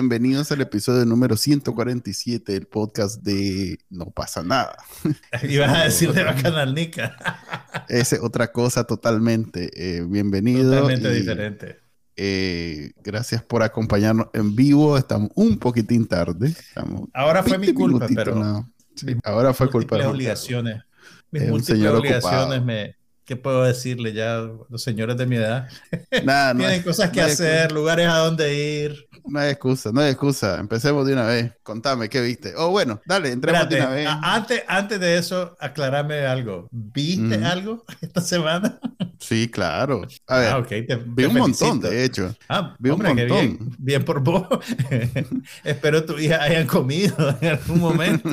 Bienvenidos al episodio número 147 del podcast de No pasa nada. Ibas a decir de Bacanalnica. Es otra cosa totalmente. Eh, bienvenido. Totalmente diferente. Eh, gracias por acompañarnos en vivo. Estamos un poquitín tarde. ahora fue mi culpa, pero. ahora fue culpa de obligaciones. Mis múltiples obligaciones me, ¿qué puedo decirle ya? Los señores de mi edad Nada, tienen cosas que hacer, lugares a donde ir. No hay excusa, no hay excusa. Empecemos de una vez. Contame, ¿qué viste? Oh, bueno, dale, entremos de una vez. Antes, antes de eso, aclarame algo. ¿Viste algo esta semana? Sí, claro. A ver, ah, vi un montón, de hecho. Ah, vi un montón. Bien, bien, por vos. Espero tu hija hayan comido en algún momento.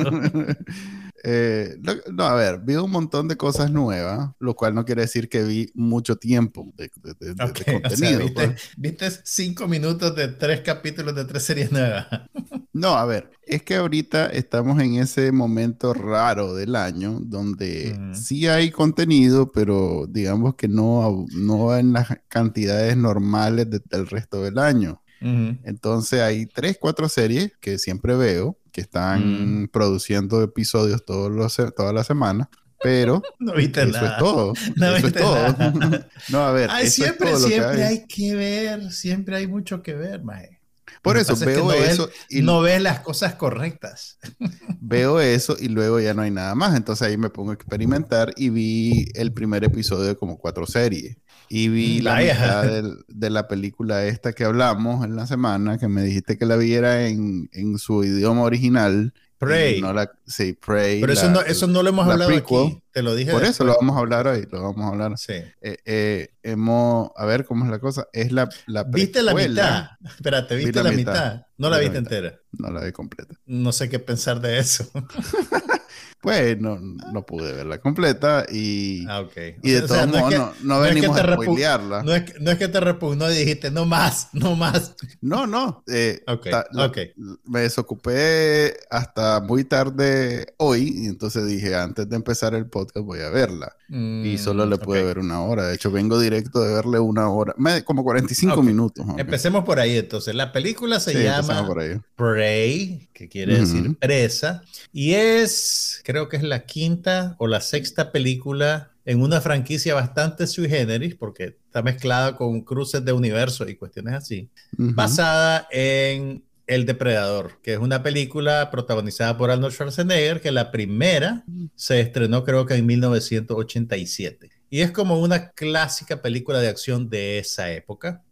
Eh, no, a ver, vi un montón de cosas nuevas, lo cual no quiere decir que vi mucho tiempo de, contenido. Pues. viste, cinco minutos de tres capítulos de tres series nuevas. no, a ver, es que ahorita estamos en ese momento raro del año donde sí hay contenido, pero digamos que no, no en las cantidades normales del resto del año. Entonces hay tres, cuatro series que siempre veo que están mm. produciendo episodios todos los, toda la semana. Pero no viste eso es todo. No eso es todo. no, a ver, siempre, siempre hay. que ver, siempre hay mucho que ver, mae. Por eso veo eso y no ves las cosas correctas. Veo eso y luego ya no hay nada más. Entonces ahí me pongo a experimentar y vi el primer episodio de como cuatro series. Y vi la mitad de, la película esta que hablamos en la semana, que me dijiste que la viera en, en su idioma original. Prey. No la, sí, Prey. Pero eso, no, eso no lo hemos hablado aquí. Te lo dije. Por eso lo vamos a hablar hoy. Lo vamos a hablar. Sí. Eh, eh, hemos, a ver cómo es la cosa. Es la, la ¿Viste la mitad? Espérate, ¿viste la, mitad? No la, viste entera. No la vi completa. No sé qué pensar de eso. Pues no, no pude verla completa y, ah, okay. y de todos modos no, no, venimos a spoilearla. No es, que, no es que te repugnó y dijiste, no más, no más. No, no. Eh, okay, Me desocupé hasta muy tarde hoy y entonces dije, antes de empezar el podcast voy a verla. Y solo le mm, pude ver una hora. De hecho, vengo directo de verle una hora, como 45 minutos. Empecemos por ahí entonces. La película se llama Prey, que quiere decir presa, y es creo que es la quinta o la sexta película en una franquicia bastante sui generis, porque está mezclada con cruces de universo y cuestiones así, basada en El Depredador, que es una película protagonizada por Arnold Schwarzenegger, que la primera se estrenó creo que en 1987. Y es como una clásica película de acción de esa época.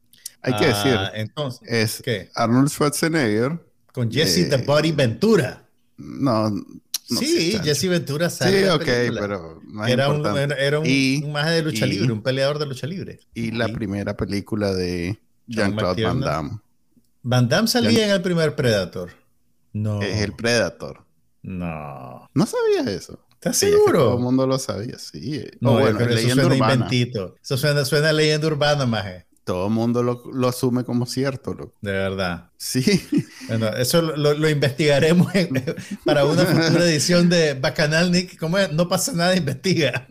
Hay que decir, ah, entonces, es ¿qué? Arnold Schwarzenegger. Con Jesse the Body Ventura. No, sí, Jesse Ventura sale. Sí, ok, pero era, un, era un, de lucha libre, un peleador de lucha libre. Y la primera película de Jean-Claude Van Damme. Van Damme salía en el primer Predator. No. Es el Predator. No. No sabía eso. ¿Estás seguro? todo el mundo lo sabía, sí. No, bueno, es leyenda suena urbana. Inventito. Eso suena, suena leyenda urbana, maje todo el mundo lo, asume como cierto. De verdad. Sí. Bueno, eso lo, investigaremos para una futura edición de Bacanal Nick. ¿Cómo es? No pasa nada, investiga.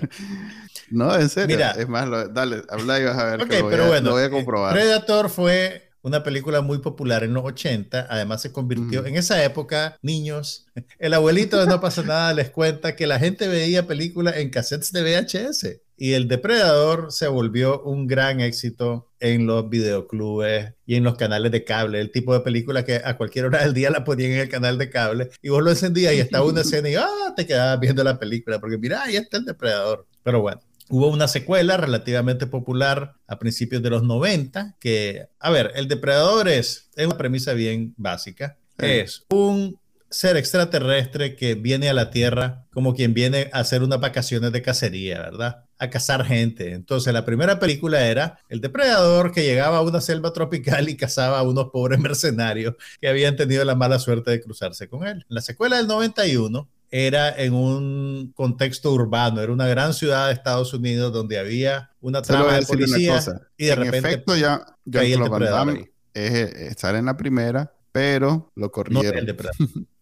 no, en serio. Mira, es más, dale, habla y vas a ver. que lo, voy a, voy a comprobar. Predator fue una película muy popular en los 80, además se convirtió, en esa época, niños, el abuelito de No pasa nada les cuenta que la gente veía películas en cassettes de VHS y El Depredador se volvió un gran éxito en los videoclubes y en los canales de cable, el tipo de película que a cualquier hora del día la ponían en el canal de cable y vos lo encendías y estaba una escena y ah, te quedabas viendo la película porque mira, ahí está el Depredador. Pero bueno, Hubo una secuela relativamente popular a principios de los 90 que, a ver, el depredador es, es una premisa bien básica. Es un ser extraterrestre que viene a la Tierra como quien viene a hacer unas vacaciones de cacería, ¿verdad? A cazar gente. Entonces, la primera película era el depredador que llegaba a una selva tropical y cazaba a unos pobres mercenarios que habían tenido la mala suerte de cruzarse con él. En la secuela del 91 era en un contexto urbano, era una gran ciudad de Estados Unidos donde había una trama de policía y de en repente efecto ya Jean-Claude Van es estar en la primera, pero lo corrieron.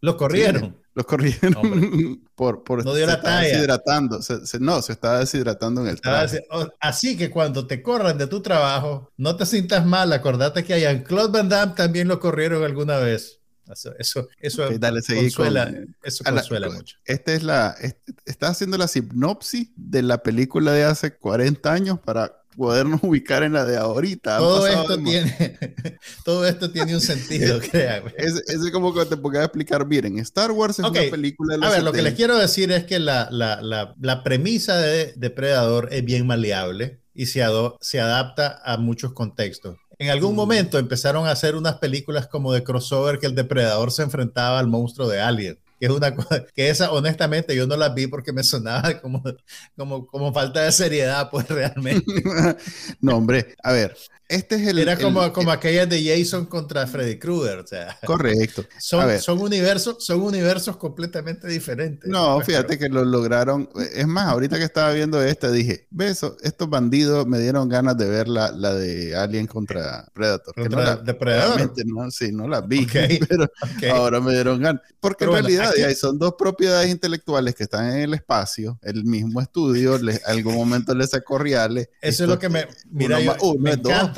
lo corrieron. lo corrieron por, por no dio la talla. deshidratando. no, se estaba deshidratando en el traje. Así que cuando te corran de tu trabajo, no te sientas mal. Acordate que a Jean-Claude Van Damme también lo corrieron alguna vez. Eso, eso, eso consuela, eso consuela mucho. Esta es la, está haciendo la sinopsis de la película de hace 40 años para podernos ubicar en la de ahorita. Todo esto, tiene, todo esto tiene un sentido, créame. Es, es, como que te podía explicar, miren, Star Wars es una película de A ver, lo que les quiero decir es que la, la, la, la premisa de Depredador es bien maleable y se, se adapta a muchos contextos. En algún momento empezaron a hacer unas películas como de crossover que el depredador se enfrentaba al monstruo de Alien. Que es una cosa, que esa honestamente yo no la vi porque me sonaba como, como, como falta de seriedad, pues realmente. no, hombre, a ver, este es el, Era como, como aquella de Jason contra Freddy Krueger. O sea, correcto. Son, son, universos, son universos completamente diferentes. No, fíjate que lo lograron. Es más, ahorita que estaba viendo esta, dije, beso, estos bandidos me dieron ganas de ver la, la de Alien contra Predator. ¿Contra no la, Depredador? No, sí, no la vi, pero ahora me dieron ganas. Porque en realidad son dos propiedades intelectuales que están en el espacio, el mismo estudio, algún momento les sacó reales. Eso es lo que me... Mira, yo, me encanta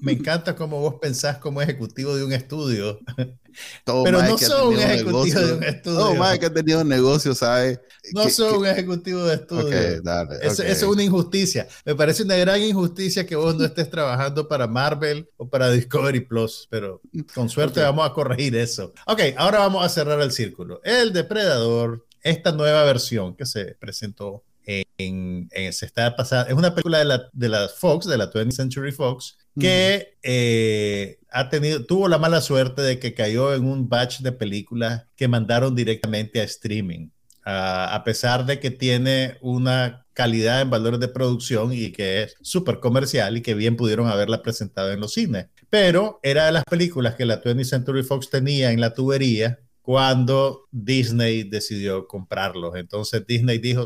me encanta cómo vos pensás como ejecutivo de un estudio. Pero no soy un ejecutivo de un estudio. No, más que ha tenido un negocio, ¿sabes? No soy un ejecutivo de estudio. eso, es una injusticia. Me parece una gran injusticia que vos no estés trabajando para Marvel o para Discovery Plus, pero con suerte vamos a corregir eso. Ok, ahora vamos a cerrar el círculo. El Depredador, esta nueva versión que se presentó en, se está pasando, es una película de la, de la Fox, de la 20th Century Fox, que eh, ha tenido, tuvo la mala suerte de que cayó en un batch de películas que mandaron directamente a streaming. a pesar de que tiene una calidad en valores de producción y que es súper comercial y que bien pudieron haberla presentado en los cines. Pero era de las películas que la 20th Century Fox tenía en la tubería cuando Disney decidió comprarlos. Entonces Disney dijo,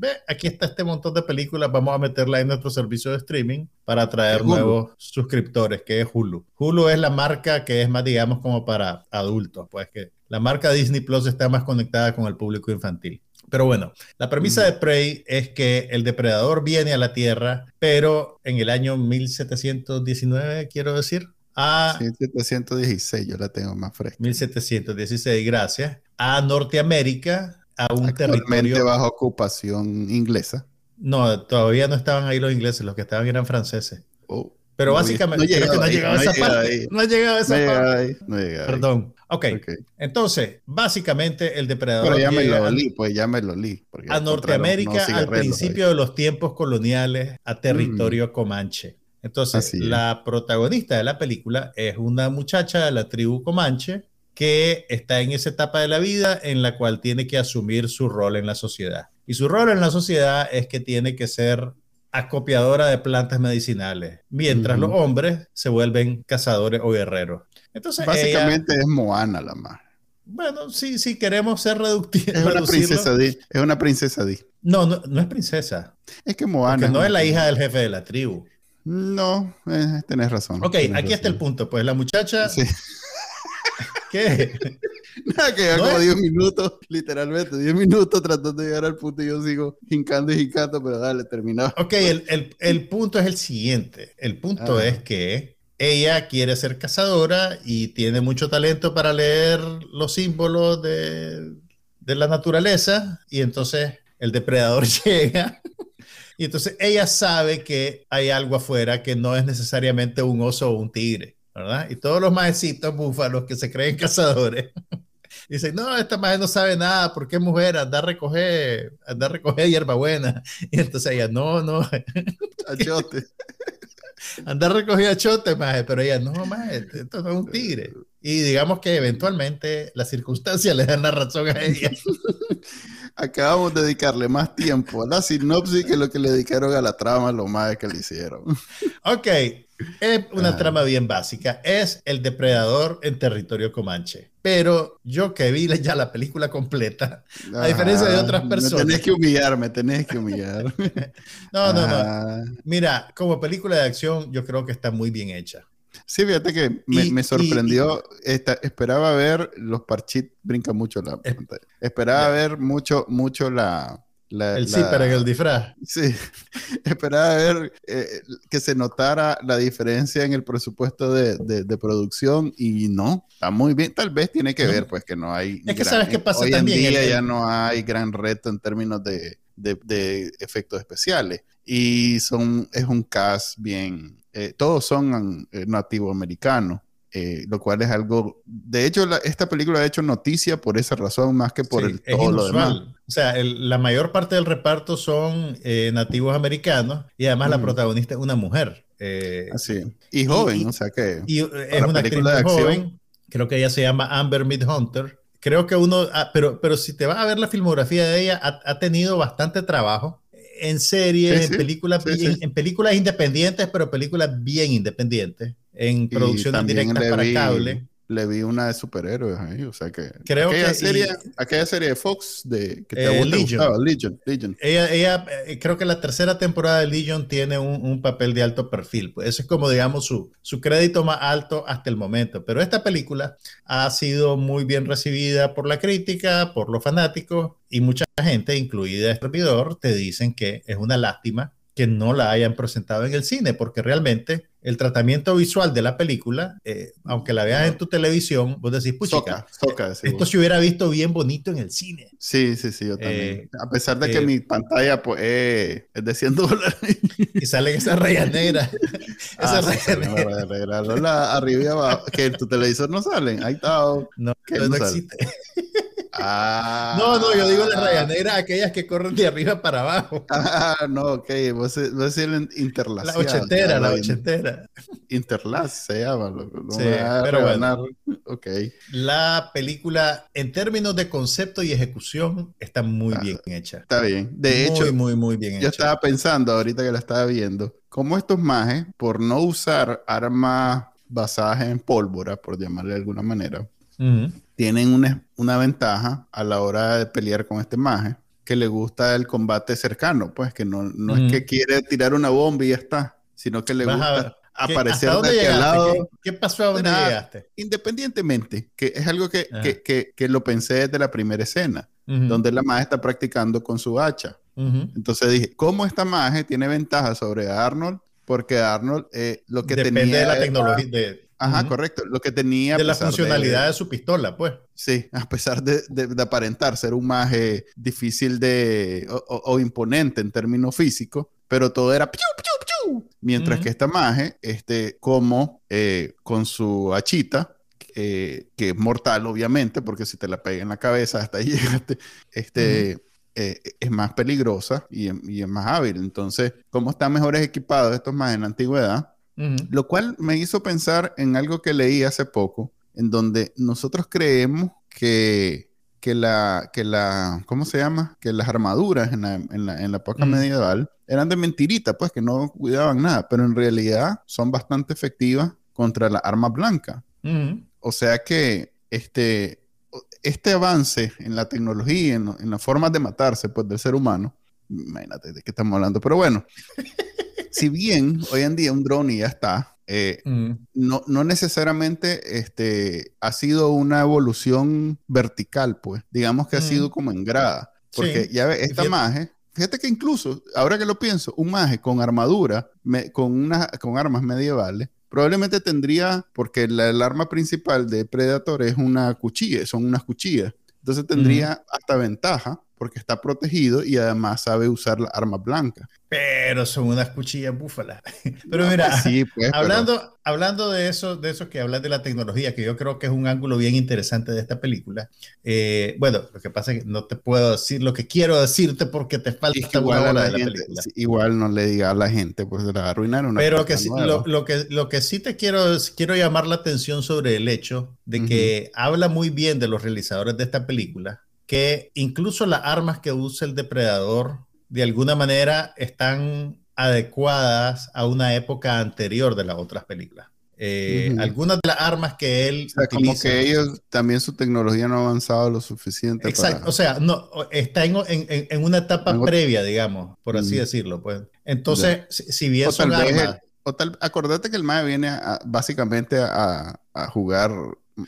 ve, aquí está este montón de películas, vamos a meterla en nuestro servicio de streaming para atraer nuevos suscriptores, que es Hulu. Hulu es la marca que es más, digamos, como para adultos, pues que la marca Disney Plus está más conectada con el público infantil. Pero bueno, la premisa de Prey es que el depredador viene a la Tierra, pero en el año 1719, quiero decir. A 1716, yo la tengo más fresca. 1716, gracias. A Norteamérica, a un territorio bajo ocupación inglesa. No, todavía no estaban ahí los ingleses, los que estaban eran franceses. Oh, Pero básicamente no, creo que no ha llegado a esa parte. No ha llegado a esa parte. Perdón. Okay. ok. Entonces, básicamente el depredador. Pero ya me lo li, pues ya me lo li. A Norteamérica al principio de los tiempos coloniales, a territorio mm. comanche. Entonces, la protagonista de la película es una muchacha de la tribu comanche que está en esa etapa de la vida en la cual tiene que asumir su rol en la sociedad. Y su rol en la sociedad es que tiene que ser acopiadora de plantas medicinales, mientras los hombres se vuelven cazadores o guerreros. Entonces, básicamente es Moana la más. Bueno, sí, sí queremos ser reductivos. Es una princesa Di. Es una princesa Di. No, no, es princesa. Es que Moana. no es la hija del jefe de la tribu. No, eh, tenés razón. Ok, aquí está el punto. Pues la muchacha sí. ¿Qué? Nada, que ya como 10 minutos, literalmente, 10 minutos tratando de llegar al punto y yo sigo hincando y hincando, pero dale, terminado. Ok, el, el, el punto es el siguiente. El punto ah. es que ella quiere ser cazadora y tiene mucho talento para leer los símbolos de, de la naturaleza y entonces el depredador llega y entonces ella sabe que hay algo afuera que no es necesariamente un oso o un tigre ¿verdad? Y todos los maecitos búfalos que se creen cazadores dicen, no, esta madre no sabe nada, porque es mujer, anda a recoger, anda a recoger hierbabuena. Y entonces ella, no, no. Achote. anda a recoger achote, maje, pero ella, no, maje, esto no es un tigre. Y digamos que eventualmente las circunstancias le dan la razón a ella. Acabamos de dedicarle más tiempo a la sinopsis que lo que le dedicaron a la trama, lo más que le hicieron. Ok, es una ah. trama bien básica. Es el depredador en territorio comanche. pero yo que vi ya la película completa, a diferencia de otras personas. Me tenés que humillar, me tenés que humillar. no, no, no. Mira, como película de acción, yo creo que está muy bien hecha. Sí, fíjate que me, sorprendió. esperaba ver los parchit, brinca mucho la pantalla. Esperaba ver mucho, mucho la, el zipper en el disfraz. Sí, esperaba ver eh, que se notara la diferencia en el presupuesto de, de, producción y no, está muy bien. Tal vez tiene que ver, pues, que no hay. Es que sabes qué pasa hoy también. En día ya no hay gran reto en términos de, de efectos especiales y son, es un cast bien. Eh, todos son eh, nativo americanos. Eh, lo cual es algo, de hecho, esta película ha hecho noticia por esa razón más que por el, todo lo demás. O sea, la mayor parte del reparto son eh, nativos americanos y además la protagonista es una mujer. Eh, Así. Y joven, o sea que. Y es una actriz de joven. Creo que ella se llama Amber Midhunter. Creo que uno, ah, pero, pero si te vas a ver la filmografía de ella, ha, tenido bastante trabajo en series, en, películas, en, películas independientes, pero películas bien independientes en producciones directas para cable. Le vi una de superhéroes ahí, o sea que. Creo aquella que. Serie, aquella serie de Fox de, que te eh, Legion. Legion, Ella, ella eh, creo que la tercera temporada de Legion tiene un, un, papel de alto perfil. Pues eso es como, digamos, su, su crédito más alto hasta el momento. Pero esta película ha sido muy bien recibida por la crítica, por los fanáticos y mucha gente, incluida el servidor, te dicen que es una lástima que no la hayan presentado en el cine, porque realmente el tratamiento visual de la película, eh, aunque la veas en tu televisión, vos decís, puchica, esto se hubiera visto bien bonito en el cine. Sí, sí, sí, yo también. Eh, A pesar de que eh, mi pantalla pues, es de 100 dólares. Y salen esas rayas negras. esas ah, rayas negras. arriba y abajo. Que en tu televisor no salen. Ahí está. No, no, existe. Ah. No, no, yo digo las rayaneras, aquellas que corren de arriba para abajo. Ah, no, ok. Vos, vos el interlace. La ochentera, la ochentera. Interlace se llama. No sí, pero bueno. Ok. La película, en términos de concepto y ejecución, está muy ah, bien hecha. Está bien. De hecho, muy, muy, bien yo estaba pensando ahorita que la estaba viendo, cómo estos majes, por no usar armas basadas en pólvora, por llamarle de alguna manera, tienen una, una, ventaja a la hora de pelear con este maje, que le gusta el combate cercano, pues que no, no es que quiere tirar una bomba y ya está, sino que le gusta aparecer de aquel lado. ¿Qué, pasó a dónde llegaste? Independientemente, que es algo que, que, que, que, lo pensé desde la primera escena, donde la maje está practicando con su hacha. Entonces dije, ¿cómo esta maje tiene ventaja sobre Arnold? Porque Arnold eh, lo que Depende tenía... de la tecnología. De, Ajá, correcto. Lo que tenía. De la funcionalidad de, su pistola, pues. Sí, a pesar de, aparentar ser un maje difícil de. O, imponente en términos físicos, pero todo era. ¡piu, piu, piu! Mientras que esta maje, este, como eh, con su hachita, eh, que es mortal, obviamente, porque si te la pega en la cabeza, hasta ahí llegaste. Este. Eh, es más peligrosa y, y, es más hábil. Entonces, como están mejores equipados estos más en la antigüedad, lo cual me hizo pensar en algo que leí hace poco, en donde nosotros creemos que, que, la, que la, ¿cómo se llama? Que las armaduras en la, en la, en la época medieval eran de mentirita, pues que no cuidaban nada, pero en realidad son bastante efectivas contra la arma blanca. O sea que este, este avance en la tecnología, en, en las formas de matarse pues, del ser humano, imagínate de qué estamos hablando, pero bueno, si bien hoy en día un drone ya está, eh, mm. no, no, necesariamente este, ha sido una evolución vertical, pues. Digamos que ha sido mm. como en grada. Porque ya ves, esta maje, fíjate que incluso, ahora que lo pienso, un maje con armadura, con, una, con armas medievales, probablemente tendría, porque el arma principal de Predator es una cuchilla, son unas cuchillas. Entonces tendría hasta ventaja porque está protegido y además sabe usar la arma blanca. Pero son unas cuchillas búfalas. Pero mira, sí, pues, hablando, hablando de eso, de eso que hablas de la tecnología, que yo creo que es un ángulo bien interesante de esta película. Eh, bueno, lo que pasa es que no te puedo decir lo que quiero decirte porque te falta igual la, película. igual no le diga a la gente, pues se la arruinaron. Pero que lo, lo, que, lo que sí te quiero, quiero llamar la atención sobre el hecho de que habla muy bien de los realizadores de esta película que incluso las armas que usa el depredador de alguna manera están adecuadas a una época anterior de las otras películas. eh, algunas de las armas que él o sea, como que ellos también su tecnología no ha avanzado lo suficiente exacto o sea no está en, en, en una etapa previa digamos por así decirlo pues. Entonces si, bien son armas o tal, acordate que el MAE viene básicamente a, a, jugar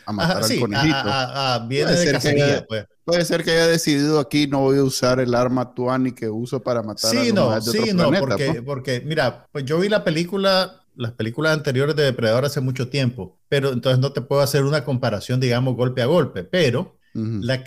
a matar al conejito. viene puede de cacería, pues. Puede ser que haya decidido aquí no voy a usar el arma Tuani que uso para matar sí, a no, sí, no, porque, pues. porque, mira, pues yo vi la película las películas anteriores de Depredador hace mucho tiempo, pero entonces no te puedo hacer una comparación, digamos, golpe a golpe, pero la,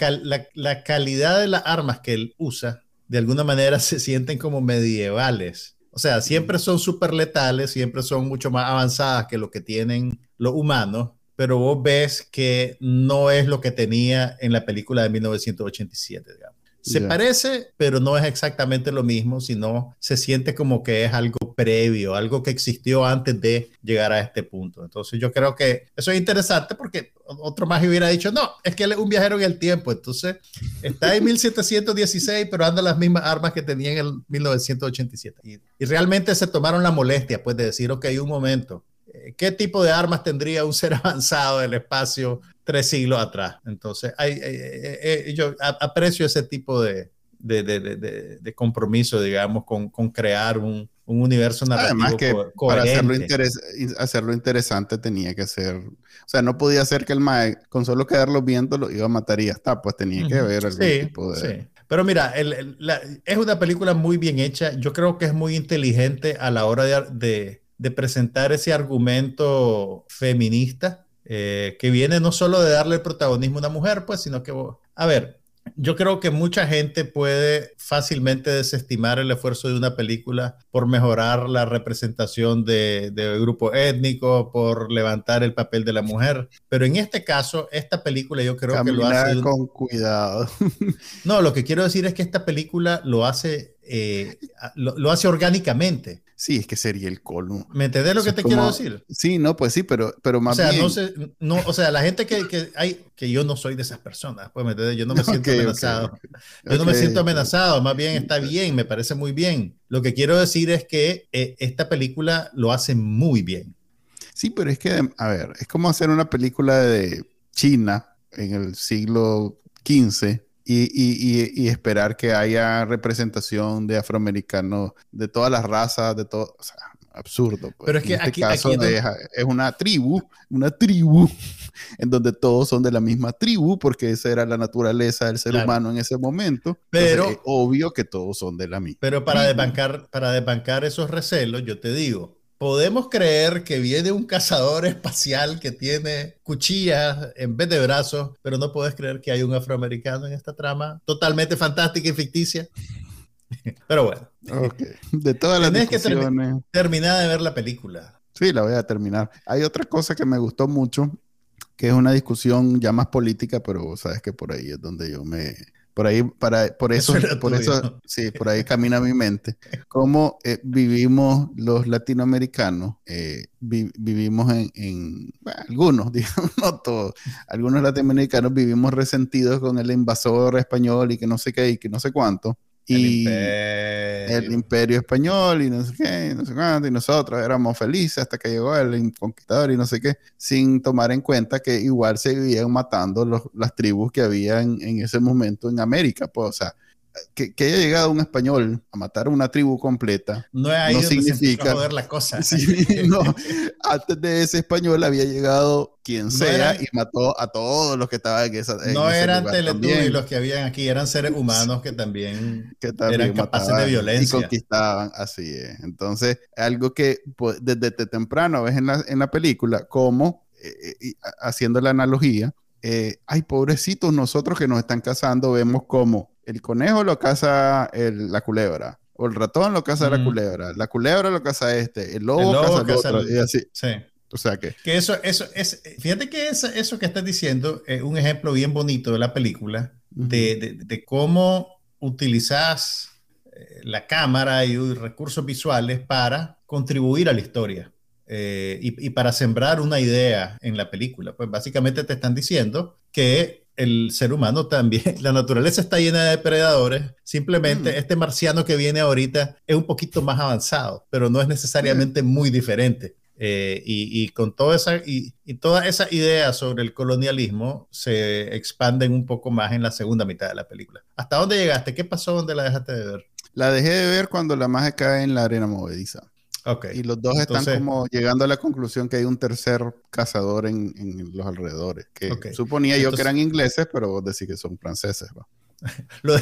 la, calidad de las armas que él usa, de alguna manera se sienten como medievales. O sea, siempre son súper letales, siempre son mucho más avanzadas que lo que tienen los humanos, pero vos ves que no es lo que tenía en la película de 1987, digamos. Se parece, pero no es exactamente lo mismo, sino se siente como que es algo previo, algo que existió antes de llegar a este punto. Entonces yo creo que eso es interesante porque otro más hubiera dicho, no, es que él es un viajero en el tiempo, entonces está en 1716, pero anda las mismas armas que tenía en el 1987. Y, y realmente se tomaron la molestia, pues, de decir, ok, un momento, ¿qué tipo de armas tendría un ser avanzado del espacio tres siglos atrás? Entonces, hay, eh, eh, eh, yo aprecio ese tipo de, de, de, de compromiso, digamos, con, con crear un, un, universo narrativo Además que para hacerlo, hacerlo, interesante tenía que ser, o sea, no podía ser que el mae, con solo quedarlo viendo, lo iba a matar y ya está, pues tenía que ver algún tipo de... Sí. Pero mira, el, es una película muy bien hecha. Yo creo que es muy inteligente a la hora de, de presentar ese argumento feminista eh, que viene no solo de darle el protagonismo a una mujer, pues, sino que, a ver, yo creo que mucha gente puede fácilmente desestimar el esfuerzo de una película por mejorar la representación de, de grupo étnico, por levantar el papel de la mujer. Pero en este caso, esta película yo creo que lo hace... con cuidado. No, lo que quiero decir es que esta película lo hace, eh, lo hace orgánicamente. Sí, es que sería el colmo. ¿Me entendés lo que te quiero decir? Sí, no, pues sí, pero, pero más o sea, bien... No sé, no, o sea, la gente que, que, hay, que yo no soy de esas personas, pues, ¿me entendés? Yo no me siento amenazado. yo no me siento amenazado, más bien está bien, me parece muy bien. Lo que quiero decir es que eh, esta película lo hace muy bien. Sí, pero es que, a ver, es como hacer una película de China en el siglo XV y, esperar que haya representación de afroamericanos de todas las razas, de todo, o sea, absurdo. Pues. Pero es que en este caso es una tribu, una tribu en donde todos son de la misma tribu, porque esa era la naturaleza del ser humano en ese momento. Pero es obvio que todos son de la misma. Pero para desbancar, para desbancar esos recelos, yo te digo, podemos creer que viene un cazador espacial que tiene cuchillas en vez de brazos, pero no puedes creer que hay un afroamericano en esta trama totalmente fantástica y ficticia. Pero bueno. De todas las discusiones... que terminar de ver la película. Sí, la voy a terminar. Hay otra cosa que me gustó mucho, que es una discusión ya más política, pero sabes que por ahí es donde yo me, por ahí, para, por eso, por eso, sí, por ahí camina mi mente. Cómo eh, vivimos los latinoamericanos, eh, vivimos en, algunos, digamos, no todos, algunos latinoamericanos vivimos resentidos con el invasor español y que no sé qué y que no sé cuánto y el imperio. español y no sé qué, no sé cuánto, y nosotros éramos felices hasta que llegó el conquistador y no sé qué, sin tomar en cuenta que igual se vivían matando los, las tribus que había en, en, ese momento en América, pues, o sea, que, haya llegado un español a matar a una tribu completa no, no significa la cosa. no, antes de ese español había llegado quien sea y mató a todos los que estaban en esa No eran Teletubbies los que habían aquí, eran seres humanos que también, que también eran capaces de violencia y conquistaban, así es. Entonces, algo que pues, desde, temprano ves en la, en la película como eh, eh, haciendo la analogía, eh, ay, pobrecitos nosotros que nos están cazando, vemos como el conejo lo caza la culebra, o el ratón lo caza la culebra, la culebra lo caza este, el lobo, caza el otro, y así. Sí. O sea que... Que eso, eso es, fíjate que eso, eso que estás diciendo es un ejemplo bien bonito de la película, de, de, cómo utilizas eh, la cámara y recursos visuales para contribuir a la historia. Eh, y, y, para sembrar una idea en la película. Pues básicamente te están diciendo que el ser humano también, la naturaleza está llena de depredadores, simplemente mm. este marciano que viene ahorita es un poquito más avanzado, pero no es necesariamente muy diferente. Eh, y, con toda esa, y, toda esa idea sobre el colonialismo se expanden un poco más en la segunda mitad de la película. ¿Hasta dónde llegaste? ¿Qué pasó? ¿Dónde la dejaste de ver? La dejé de ver cuando la magia cae en la arena movediza. Okay. Y los dos están como llegando a la conclusión que hay un tercer cazador en, los alrededores. Que suponía yo que eran ingleses, pero vos decís que son franceses. ¿va? Lo,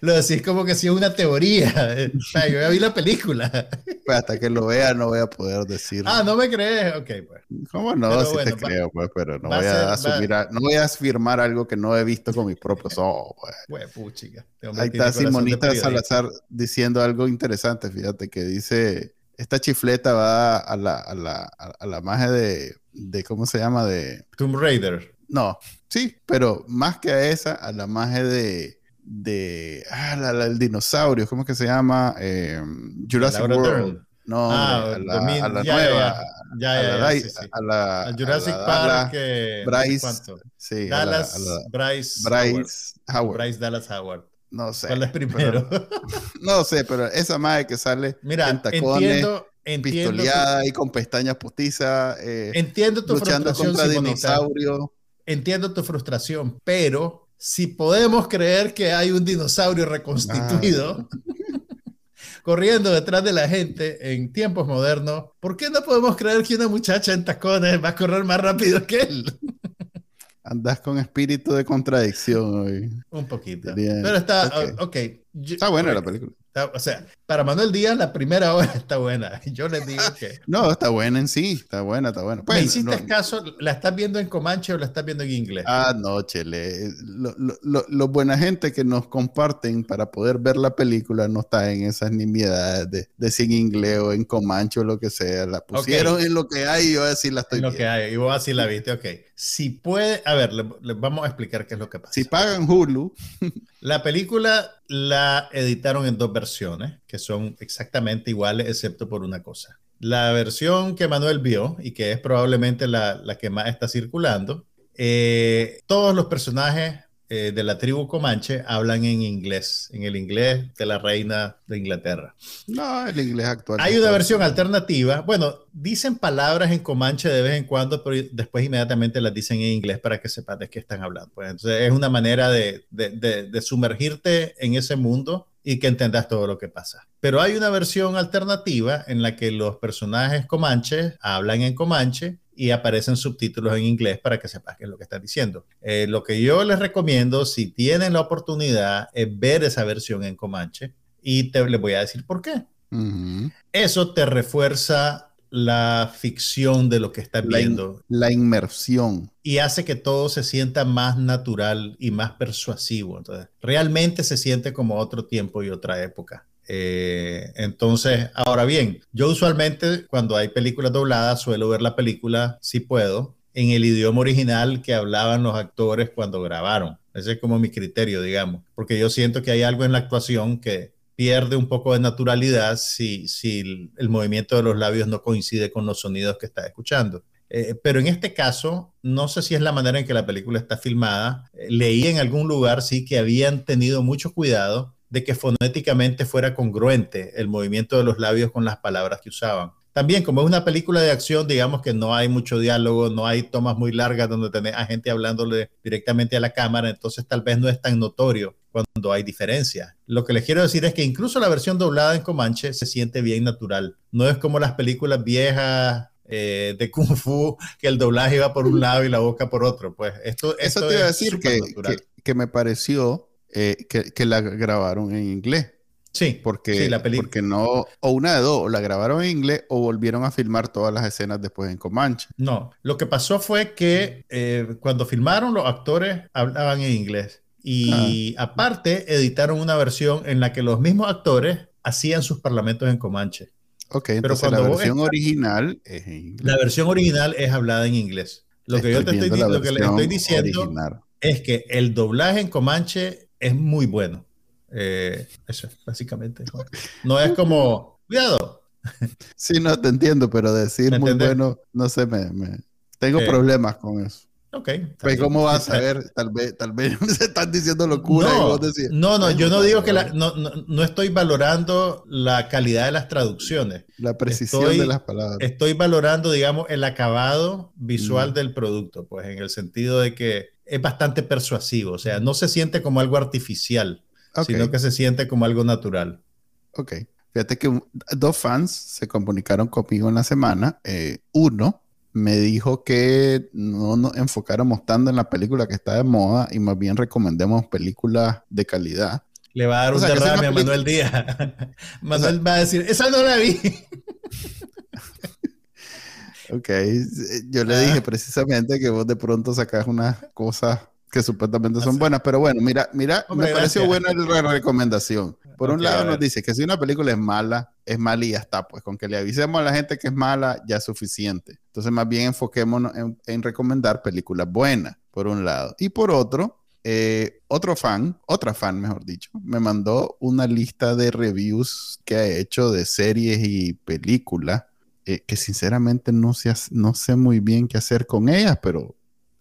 lo decís como que si es una teoría. yo ya vi la película. Pues hasta que lo vea no voy a poder decir. Ah, no me crees. Ok, pues. ¿Cómo no? si te creo, pues, pero no voy a, asumir, no voy a afirmar algo que no he visto con mis propios ojos, pues. Pues, puchica. Ahí está Simonita Salazar diciendo algo interesante, fíjate, que dice, esta chifleta va a la, a la, a la magia de, de, ¿cómo se llama? De... Tomb Raider. No, sí, pero más que a esa, a la magia de, de ah, la, el dinosaurio, ¿cómo es que se llama? Eh, Jurassic World. No, ah, a, la, a, la, ya, nueva. Ya, ya, ya, sí, sí. a la, a Jurassic Park. Eh, Bryce. Sí, Dallas, Bryce, Bryce Howard. Bryce Dallas Howard. No sé. ¿Cuál es primero? no sé, pero esa madre que sale Mira, en tacones, entiendo, entiendo pistoleada y con pestañas postizas. Eh, entiendo tu luchando contra dinosaurios entiendo tu frustración, pero si podemos creer que hay un dinosaurio reconstituido ah. corriendo detrás de la gente en tiempos modernos, ¿por qué no podemos creer que una muchacha en tacones va a correr más rápido que él? Andas con espíritu de contradicción hoy. Un poquito. Pero está, ok. está buena la película. O sea, para Manuel Díaz la primera hora está buena. Yo les digo que... No, está buena en sí, está buena, está buena. Pues, ¿Me hiciste caso? ¿La estás viendo en Comanche o la estás viendo en inglés? Ah, no, chele. Los buena gente que nos comparten para poder ver la película no está en esas nimiedades de, de sin inglés o en Comanche o lo que sea. La pusieron en lo que hay y yo así la estoy en lo que hay, y vos así la viste, ok. Si puede, a ver, les vamos a explicar qué es lo que pasa. Si pagan Hulu... La película la editaron en dos versiones, que son exactamente iguales, excepto por una cosa. La versión que Manuel vio, y que es probablemente la, que más está circulando, eh, todos los personajes eh, de la tribu Comanche hablan en inglés, en el inglés de la reina de Inglaterra. No, el inglés actual. Hay una versión alternativa. Bueno, dicen palabras en Comanche de vez en cuando, pero después inmediatamente las dicen en inglés para que sepas de qué están hablando. Pues entonces es una manera de, de sumergirte en ese mundo y que entendas todo lo que pasa. Pero hay una versión alternativa en la que los personajes comanches hablan en comanche y aparecen subtítulos en inglés para que sepas qué es lo que están diciendo. Eh, lo que yo les recomiendo, si tienen la oportunidad, es ver esa versión en Comanche y te les voy a decir por qué. Eso te refuerza la ficción de lo que estás viendo. La inmersión. Y hace que todo se sienta más natural y más persuasivo. Entonces, realmente se siente como otro tiempo y otra época. Eh, entonces, ahora bien, yo usualmente cuando hay películas dobladas suelo ver la película, si puedo, en el idioma original que hablaban los actores cuando grabaron. Ese es como mi criterio, digamos, porque yo siento que hay algo en la actuación que pierde un poco de naturalidad si, el, movimiento de los labios no coincide con los sonidos que está escuchando. Eh, pero en este caso, no sé si es la manera en que la película está filmada. Eh, leí en algún lugar, sí, que habían tenido mucho cuidado de que fonéticamente fuera congruente el movimiento de los labios con las palabras que usaban. También, como es una película de acción, digamos que no hay mucho diálogo, no hay tomas muy largas donde tenés a gente hablándole directamente a la cámara, entonces tal vez no es tan notorio cuando hay diferencias. Lo que les quiero decir es que incluso la versión doblada en Comanche se siente bien natural. No es como las películas viejas eh, de Kung Fu, que el doblaje iba por un lado y la boca por otro. Pues esto, Eso te iba a decir que, que, me pareció eh, que, la grabaron en inglés. Sí, porque, la película. porque no, o una de dos, o la grabaron en inglés o volvieron a filmar todas las escenas después en Comanche. No, lo que pasó fue que eh, cuando filmaron los actores hablaban en inglés y ah. aparte editaron una versión en la que los mismos actores hacían sus parlamentos en Comanche. Ok, pero cuando la versión original es en inglés. La versión original es hablada en inglés. Lo que yo te estoy, lo que le estoy diciendo es que el doblaje en Comanche es muy bueno. Eh, eso es, básicamente. No es como, cuidado. Sí, no te entiendo, pero decir muy bueno, no sé, me, tengo eh, problemas con eso. Ok. Pues, ¿cómo vas a ver? Tal vez, tal vez se están diciendo locura. No, no, no, yo no digo que la, no, no, no, estoy valorando la calidad de las traducciones. La precisión de las palabras. Estoy valorando, digamos, el acabado visual mm. del producto, pues en el sentido de que es bastante persuasivo, o sea, no se siente como algo artificial, sino que se siente como algo natural. Ok. Fíjate que dos fans se comunicaron conmigo en la semana. Eh, uno me dijo que no nos enfocáramos tanto en la película que está de moda y más bien recomendemos películas de calidad. Le va a dar un derrame a Manuel Díaz. Manuel va a decir, esa no la vi. ok, yo le dije ah. precisamente que vos de pronto sacás unas cosas que supuestamente son buenas, pero bueno, mira, mira, me pareció buena la recomendación. Por un lado nos dice que si una película es mala, es mala y ya está, pues con que le avisemos a la gente que es mala ya es suficiente. Entonces más bien enfoquémonos en, recomendar películas buenas, por un lado. Y por otro, eh, otro fan, otra fan mejor dicho, me mandó una lista de reviews que ha hecho de series y películas eh, que sinceramente no sé, no sé muy bien qué hacer con ellas, pero...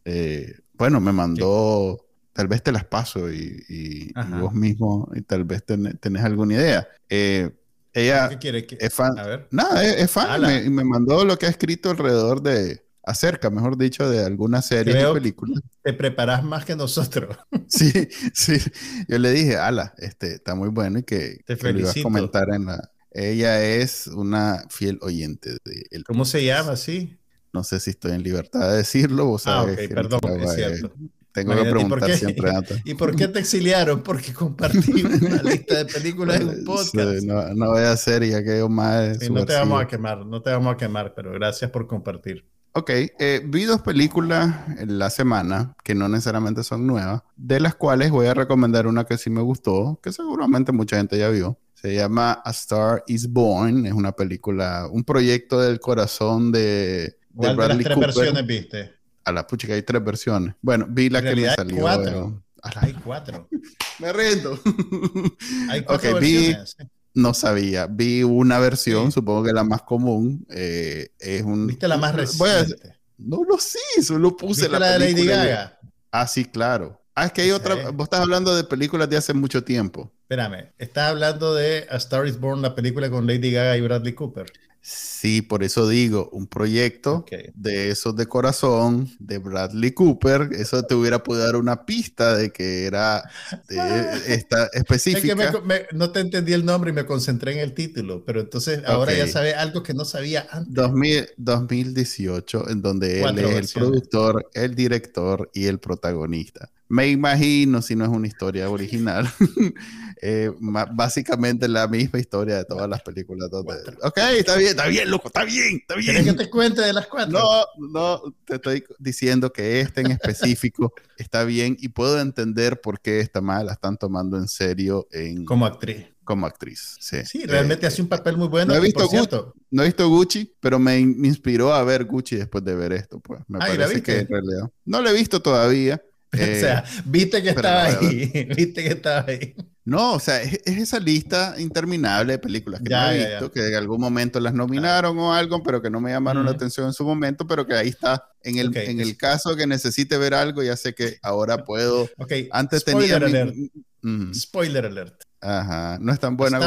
Eh, bueno, me mandó, tal vez te las paso y, vos mismo, y tal vez tenés alguna idea. Eh, ella ¿Qué quiere? es fan. A ver. Nada, es, fan y me, mandó lo que ha escrito alrededor de, acerca, mejor dicho, de alguna serie o película. Te preparas más que nosotros. Sí, sí. Yo le dije, ala, este, está muy bueno y que, te que lo a comentar en la... Ella es una fiel oyente de el ¿Cómo se llama, sí? No sé si estoy en libertad de decirlo. O ah, ok, perdón, es cierto. Tengo que preguntar siempre antes. ¿Y por qué te exiliaron? Porque compartí una lista de películas en un podcast. no, no, voy a hacer ya que más. no te vamos a quemar, no te vamos a quemar, pero gracias por compartir. Ok, eh, vi dos películas en la semana que no necesariamente son nuevas, de las cuales voy a recomendar una que sí me gustó, que seguramente mucha gente ya vio. Se llama A Star is Born, es una película, un proyecto del corazón de ¿Cuál de, las tres versiones viste? A la pucha que hay tres versiones. Bueno, vi la que me salió. Cuatro. Hay cuatro. me rindo. hay cuatro versiones. no sabía. Vi una versión, supongo que la más común. Eh, es un, ¿Viste la más reciente? no lo sé, solo puse la, la de Lady Gaga. Ah, sí, claro. Ah, es que hay otra. Vos estás hablando de películas de hace mucho tiempo. Espérame, estás hablando de A Star is Born, la película con Lady Gaga y Bradley Cooper. Sí, por eso digo, un proyecto de esos de corazón, de Bradley Cooper, eso te hubiera podido dar una pista de que era esta específica. Es que no te entendí el nombre y me concentré en el título, pero entonces ahora ya sabes algo que no sabía antes. 2018, en donde él es el productor, el director y el protagonista. Me imagino, si no es una historia original, eh, básicamente la misma historia de todas las películas. ok, está bien, está bien, loco, está bien, está bien. ¿Quieres que te cuente de las cuatro? No, no, te estoy diciendo que este en específico está bien y puedo entender por qué esta madre la están tomando en serio en... Como actriz como actriz. Sí, sí realmente hace un papel muy bueno. No he, visto Gucci, no he visto Gucci, pero me, inspiró a ver Gucci después de ver esto. Pues. Me parece que en realidad. No lo he visto todavía, o sea, eh, viste que estaba ahí, viste que estaba ahí. No, o sea, es, esa lista interminable de películas que no he visto, que en algún momento las nominaron o algo, pero que no me llamaron la atención en su momento, pero que ahí está. En el, en el caso que necesite ver algo, ya sé que ahora puedo. Okay. Antes Spoiler tenía. Alert. Spoiler alert. Ajá, no es tan buena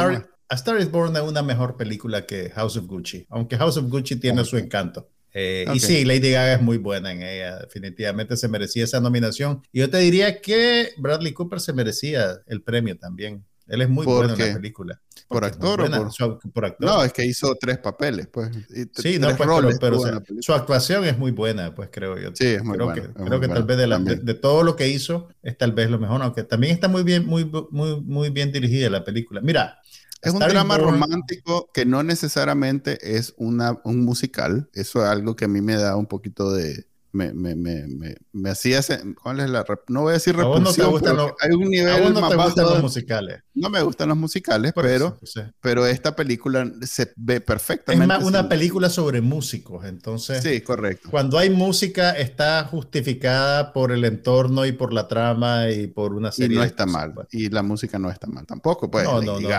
A Star is Born es una mejor película que House of Gucci, aunque House of Gucci tiene su encanto. Eh, y sí, Lady Gaga es muy buena en ella, definitivamente se merecía esa nominación. Y yo te diría que Bradley Cooper se merecía el premio también. Él es muy bueno en la película. ¿Por actor o por... actor? No, es que hizo tres papeles, pues. Sí, no, pues, pero, su actuación es muy buena, pues creo yo. Sí, es muy creo Que, creo que tal vez de, de, todo lo que hizo es tal vez lo mejor, aunque también está muy bien, muy, muy, muy bien dirigida la película. Mira, es un drama romántico que no necesariamente es una, un musical. Eso es algo que a mí me da un poquito de, me, me, me, me, hacía. ¿Cuál es la.? No voy a decir repulsión. No te hay un nivel no te gustan los musicales. No me gustan los musicales, pero, pero esta película se ve perfectamente. Es más una película sobre músicos, entonces. Sí, correcto. Cuando hay música, está justificada por el entorno y por la trama y por una serie. Y no está mal. Pues. Y la música no está mal tampoco. Pues, no, no, no.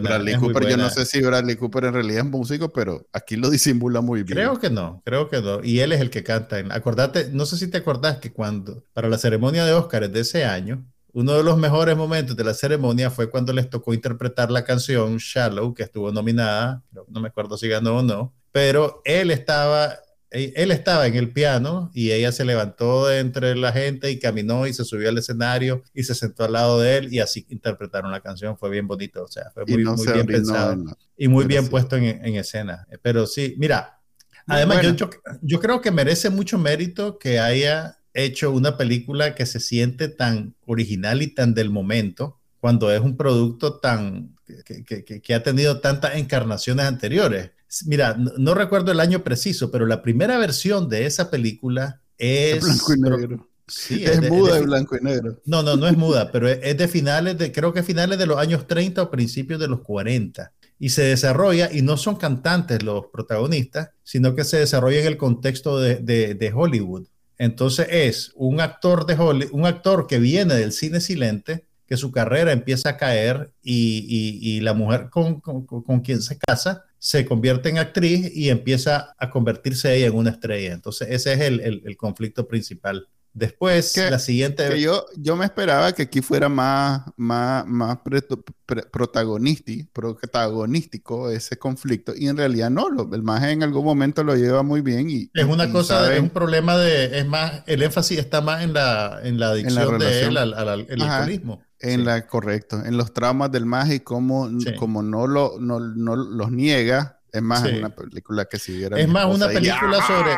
Bradley Cooper, yo no sé si Bradley Cooper en realidad es músico, pero aquí lo disimula muy bien. Creo que no, creo que no. Y él es el que canta. En, acordate, no sé si te acordás que cuando, para la ceremonia de Óscar de ese año, uno de los mejores momentos de la ceremonia fue cuando les tocó interpretar la canción Shallow, que estuvo nominada, no me acuerdo si ganó o no, pero él estaba, él estaba en el piano y ella se levantó de entre la gente y caminó y se subió al escenario y se sentó al lado de él y así interpretaron la canción. Fue bien bonito, o sea, fue muy, bien pensado y muy bien puesto en, en, escena. Pero sí, mira, además yo, yo creo que merece mucho mérito que haya hecho una película que se siente tan original y tan del momento cuando es un producto tan que, que, que ha tenido tantas encarnaciones anteriores. Mira, no, recuerdo el año preciso, pero la primera versión de esa película es... blanco y negro. Sí, es, muda de, blanco y negro. No, no, no es muda, pero es, de finales de, creo que finales de los años 30 o principios de los 40. Y se desarrolla, y no son cantantes los protagonistas, sino que se desarrolla en el contexto de, de Hollywood. Entonces es un actor, de Hollywood, un actor que viene del cine silente, que su carrera empieza a caer y, y, la mujer con, con, con, quien se casa se convierte en actriz y empieza a convertirse ella en una estrella. Entonces ese es el, el, el conflicto principal. Después, la siguiente... yo, yo me esperaba que aquí fuera más, más, más protagonístico ese conflicto y en realidad no, el más en algún momento lo lleva muy bien y... Es una cosa, es un problema de, es más, el énfasis está más en la, en la adicción de él al, alcoholismo. En la, correcto, en los traumas del más y cómo, como no, lo, no, no los niega, es más una película que si viera. Es más una película sobre.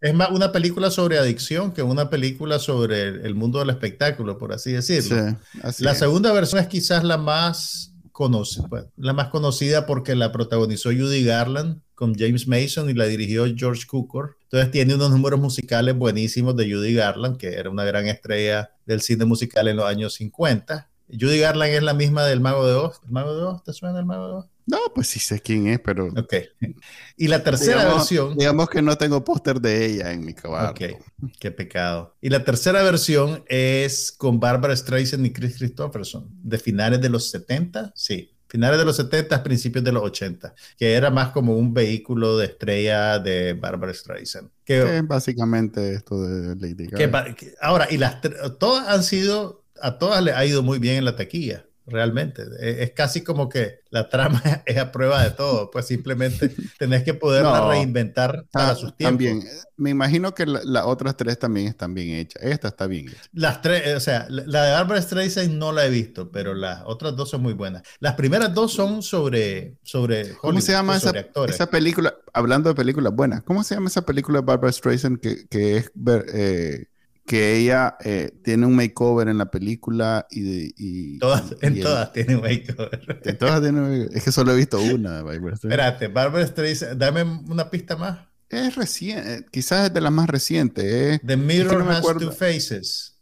Es más una película sobre adicción que una película sobre el, mundo del espectáculo, por así decirlo. la segunda versión es quizás la más conocida, pues, la más conocida porque la protagonizó Judy Garland con James Mason y la dirigió George Cukor. Entonces tiene unos números musicales buenísimos de Judy Garland, que era una gran estrella del cine musical en los años 50. Judy Garland es la misma del Mago de Oz. ¿El Mago de Oz? ¿Te suena el Mago de Oz? No, pues sí sé quién es, pero. Ok. Y la tercera versión. Digamos que no tengo póster de ella en mi caballo. Ok, qué pecado. Y la tercera versión es con Barbara Streisand y Chris Christopherson, de finales de los 70, sí. Finales de los 70, principios de los 80, que era más como un vehículo de estrella de Barbara Streisand. Que, básicamente esto de Lady Gaga. ahora, y las todas han sido, a todas le ha ido muy bien en la taquilla realmente. E, es, casi como que la trama es a prueba de todo, pues simplemente tenés que poderla reinventar para sus tiempos. También, me imagino que las otras tres también están bien hechas. Esta está bien hecha. Las tres, o sea, la de Barbara Streisand no la he visto, pero las otras dos son muy buenas. Las primeras dos son sobre, sobre ¿Cómo se llama esa, esa, película? Hablando de películas buenas, ¿cómo se llama esa película de Barbara Streisand que, que es... Eh, que ella eh, tiene un makeover en la película y... y todas, en todas tiene un makeover. En todas tiene un makeover. Es que solo he visto una. Espérate, Barbara Streisand, dame una pista más. Es reciente, eh, quizás es de las más recientes. The Mirror has two faces.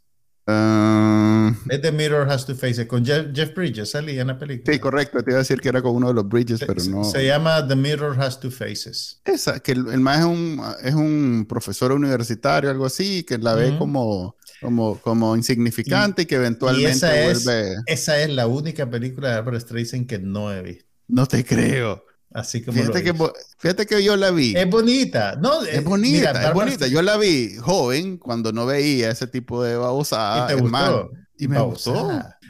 Uh, The Mirror Has Two Faces con Jeff, Bridges, salía en la película. Sí, correcto. Te iba a decir que era con uno de los Bridges, pero no. Se llama The Mirror Has Two Faces. Esa, que el, más es un, es un profesor universitario, algo así, que la ve como, como, como insignificante y, que eventualmente esa vuelve. Es, esa es la única película de Barbara Streisand que no he visto. No te creo. Así como fíjate, que, fíjate que yo la vi. Es bonita, ¿no? Es bonita, es bonita. Yo la vi joven cuando no veía ese tipo de babosada. ¿Y te gustó? y me gustó.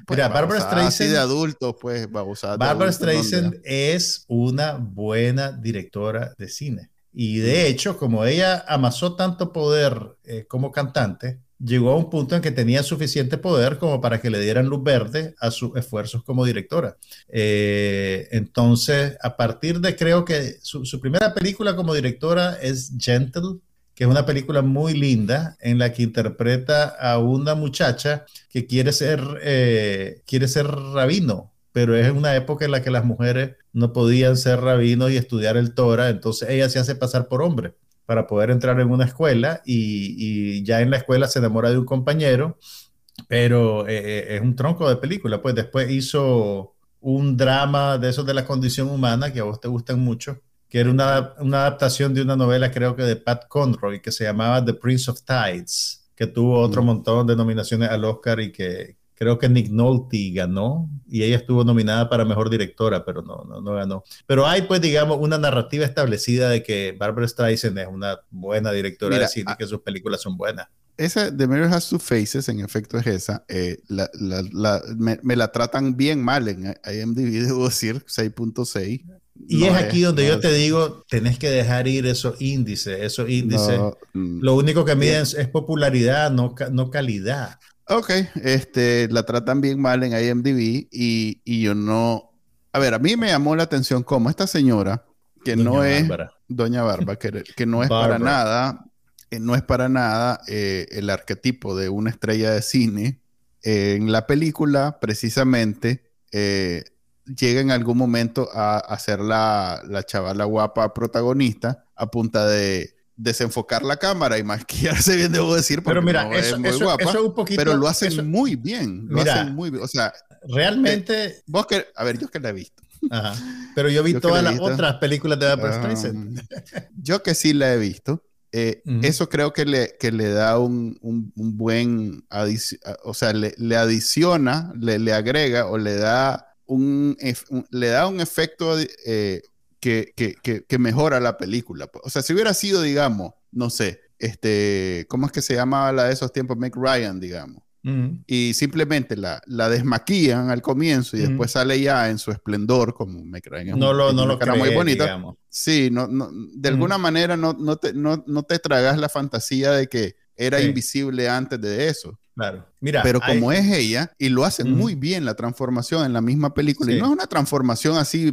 Mira, Barbara Streisand. de adultos, pues, babosada. Barbara Streisand es una buena directora de cine. Y de hecho, como ella amasó tanto poder eh, como cantante, llegó a un punto en que tenía suficiente poder como para que le dieran luz verde a sus esfuerzos como directora. Eh, entonces, a partir de creo que su, primera película como directora es Gentle, que es una película muy linda en la que interpreta a una muchacha que quiere ser, eh, quiere ser rabino, pero es una época en la que las mujeres no podían ser rabinos y estudiar el Torah, entonces ella se hace pasar por hombre para poder entrar en una escuela y, ya en la escuela se enamora de un compañero, pero eh, eh, es un tronco de película. Pues después hizo un drama de esos de la condición humana que a vos te gustan mucho, que era una, una adaptación de una novela creo que de Pat Conroy que se llamaba The Prince of Tides, que tuvo otro mm. montón de nominaciones al Oscar y que, Creo que Nick Nolte ganó y ella estuvo nominada para mejor directora, pero no, no, no ganó. Pero hay, pues, digamos, una narrativa establecida de que Barbara Streisand es una buena directora de cine y que sus películas son buenas. Esa The Mirror Has Two Faces, en efecto, es esa. Eh, la, la, me, la tratan bien mal en IMDb, debo decir, 6.6. Y es aquí donde yo te digo, tenés que dejar ir esos índices, esos índices. Mm, Lo único que miden es, popularidad, no, no calidad. Ok, este, la tratan bien mal en IMDb y, y, yo no... A ver, a mí me llamó la atención como esta señora, que no es... Doña Barba, que, que no es para nada eh, no es para nada eh, el arquetipo de una estrella de cine. Eh, en la película, precisamente, llega en algún momento a, ser la, la, chavala guapa protagonista a punta de desenfocar la cámara y maquillarse bien, debo decir, pero mira, eso, es muy guapa, un poquito, pero lo hacen muy bien, lo hacen muy bien, o sea, realmente... vos que, a ver, yo que la he visto. Pero yo vi todas las otras películas de Barbara Streisand. yo que sí la he visto. Eh, eso creo que le, que le da un, un, buen, o sea, le, le adiciona, le, le, agrega o le da un, le da un efecto eh, que, que, que, mejora la película. O sea, si hubiera sido, digamos, no sé, este, ¿cómo es que se llamaba la de esos tiempos? Meg Ryan, digamos y simplemente la, la, desmaquillan al comienzo y después sale ya en su esplendor, como me creen. No lo, no lo cara muy bonita. Sí, no, no, de alguna manera no, no, te, no, no te tragas la fantasía de que era invisible antes de eso. Claro. Mira, pero como es ella, y lo hacen muy bien la transformación en la misma película, y no es una transformación así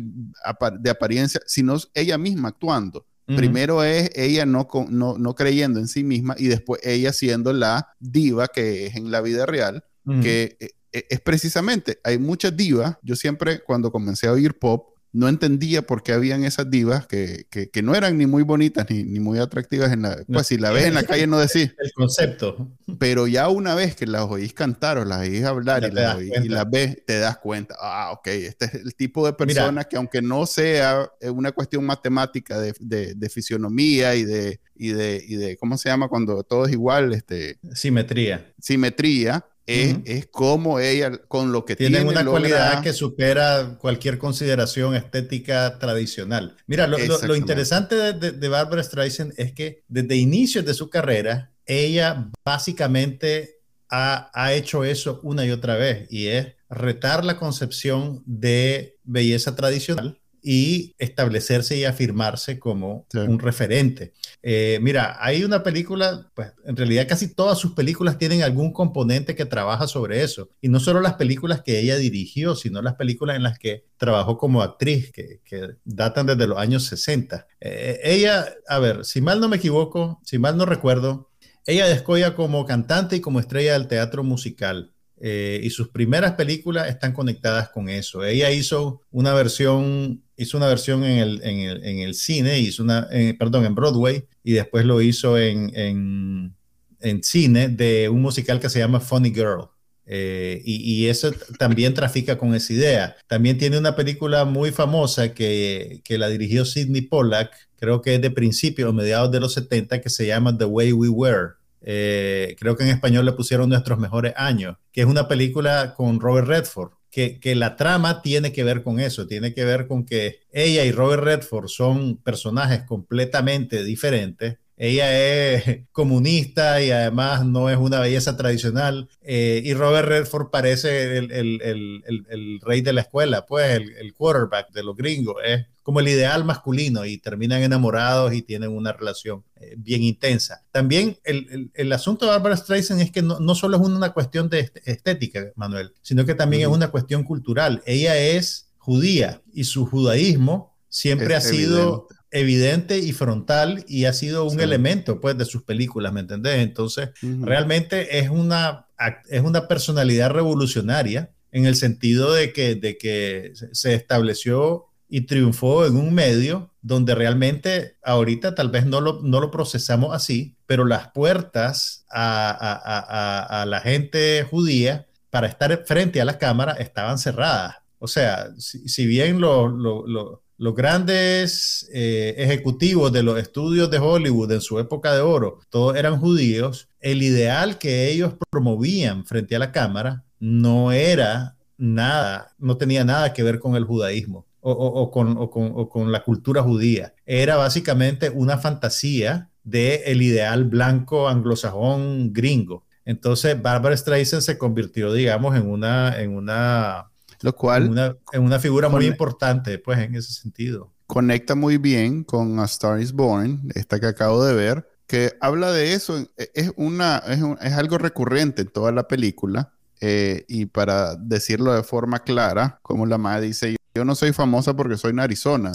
de apariencia, sino ella misma actuando. Primero es ella no, no, no, creyendo en sí misma y después ella siendo la diva que es en la vida real, que eh, eh, es precisamente, hay muchas divas, yo siempre cuando comencé a oír pop, no entendía por qué habían esas divas que, que, no eran ni muy bonitas ni, ni muy atractivas en la... Pues si la ves en la calle no decís. El concepto. Pero ya una vez que las oís cantar o las oís hablar y las, y las, ves, te das cuenta, ah, ok, este es el tipo de persona que aunque no sea una cuestión matemática de, de, de fisionomía y de, y de, y de, ¿cómo se llama cuando todo es igual? Este, simetría. Simetría es, como ella, con lo que tiene. una cualidad que supera cualquier consideración estética tradicional. Mira, lo, interesante de, de, Barbara Streisand es que desde inicios de su carrera, ella básicamente ha, ha hecho eso una y otra vez y es retar la concepción de belleza tradicional y establecerse y afirmarse como un referente. Eh, mira, hay una película, pues en realidad casi todas sus películas tienen algún componente que trabaja sobre eso. Y no solo las películas que ella dirigió, sino las películas en las que trabajó como actriz, que, datan desde los años 60. Eh, ella, a ver, si mal no me equivoco, si mal no recuerdo, ella descolla como cantante y como estrella del teatro musical. Eh, y sus primeras películas están conectadas con eso. Ella hizo una versión, hizo una versión en el, en el, en el cine, hizo una, perdón, en Broadway, y después lo hizo en, en, en, cine de un musical que se llama Funny Girl. Eh, y, y, eso también trafica con esa idea. También tiene una película muy famosa que, que la dirigió Sidney Pollack, creo que es de principios o mediados de los 70, que se llama The Way We Were eh, creo que en español le pusieron Nuestros Mejores Años, que es una película con Robert Redford. Que, que, la trama tiene que ver con eso, tiene que ver con que ella y Robert Redford son personajes completamente diferentes ella es comunista y además no es una belleza tradicional. Eh, y Robert Redford parece el, el, el, el, rey de la escuela, pues el, quarterback de los gringos. Es como el ideal masculino y terminan enamorados y tienen una relación eh, bien intensa. También el, asunto de Barbara Streisand es que no, no, solo es una cuestión de estética, Manuel, sino que también es una cuestión cultural. Ella es judía y su judaísmo siempre ha sido evidente y frontal y ha sido un elemento pues de sus películas, ¿me entendés? Entonces, realmente es una, es una personalidad revolucionaria en el sentido de que, de que se estableció y triunfó en un medio donde realmente ahorita tal vez no lo, no lo procesamos así, pero las puertas a, la gente judía para estar frente a la cámara estaban cerradas. O sea, si, bien lo, los grandes eh, ejecutivos de los estudios de Hollywood en su época de oro, todos eran judíos, el ideal que ellos promovían frente a la cámara no era nada, no tenía nada que ver con el judaísmo o, con, la cultura judía. Era básicamente una fantasía del el ideal blanco anglosajón gringo. Entonces, Barbara Streisand se convirtió, digamos, en una, en una, lo cual, en una, figura muy importante, pues, en ese sentido. Conecta muy bien con A Star Is Born, esta que acabo de ver, que habla de eso. Es, una, es, algo recurrente en toda la película. Eh, y para decirlo de forma clara, como la madre dice, yo no soy famosa porque soy en Arizona.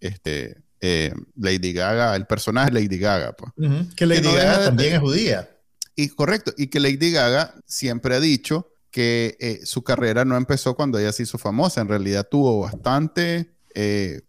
este, eh, Lady Gaga, el personaje Lady Gaga. Pues. Que Lady Gaga también es judía. Y correcto, y que Lady Gaga siempre ha dicho que eh, su carrera no empezó cuando ella se hizo famosa, en realidad tuvo bastante, eh,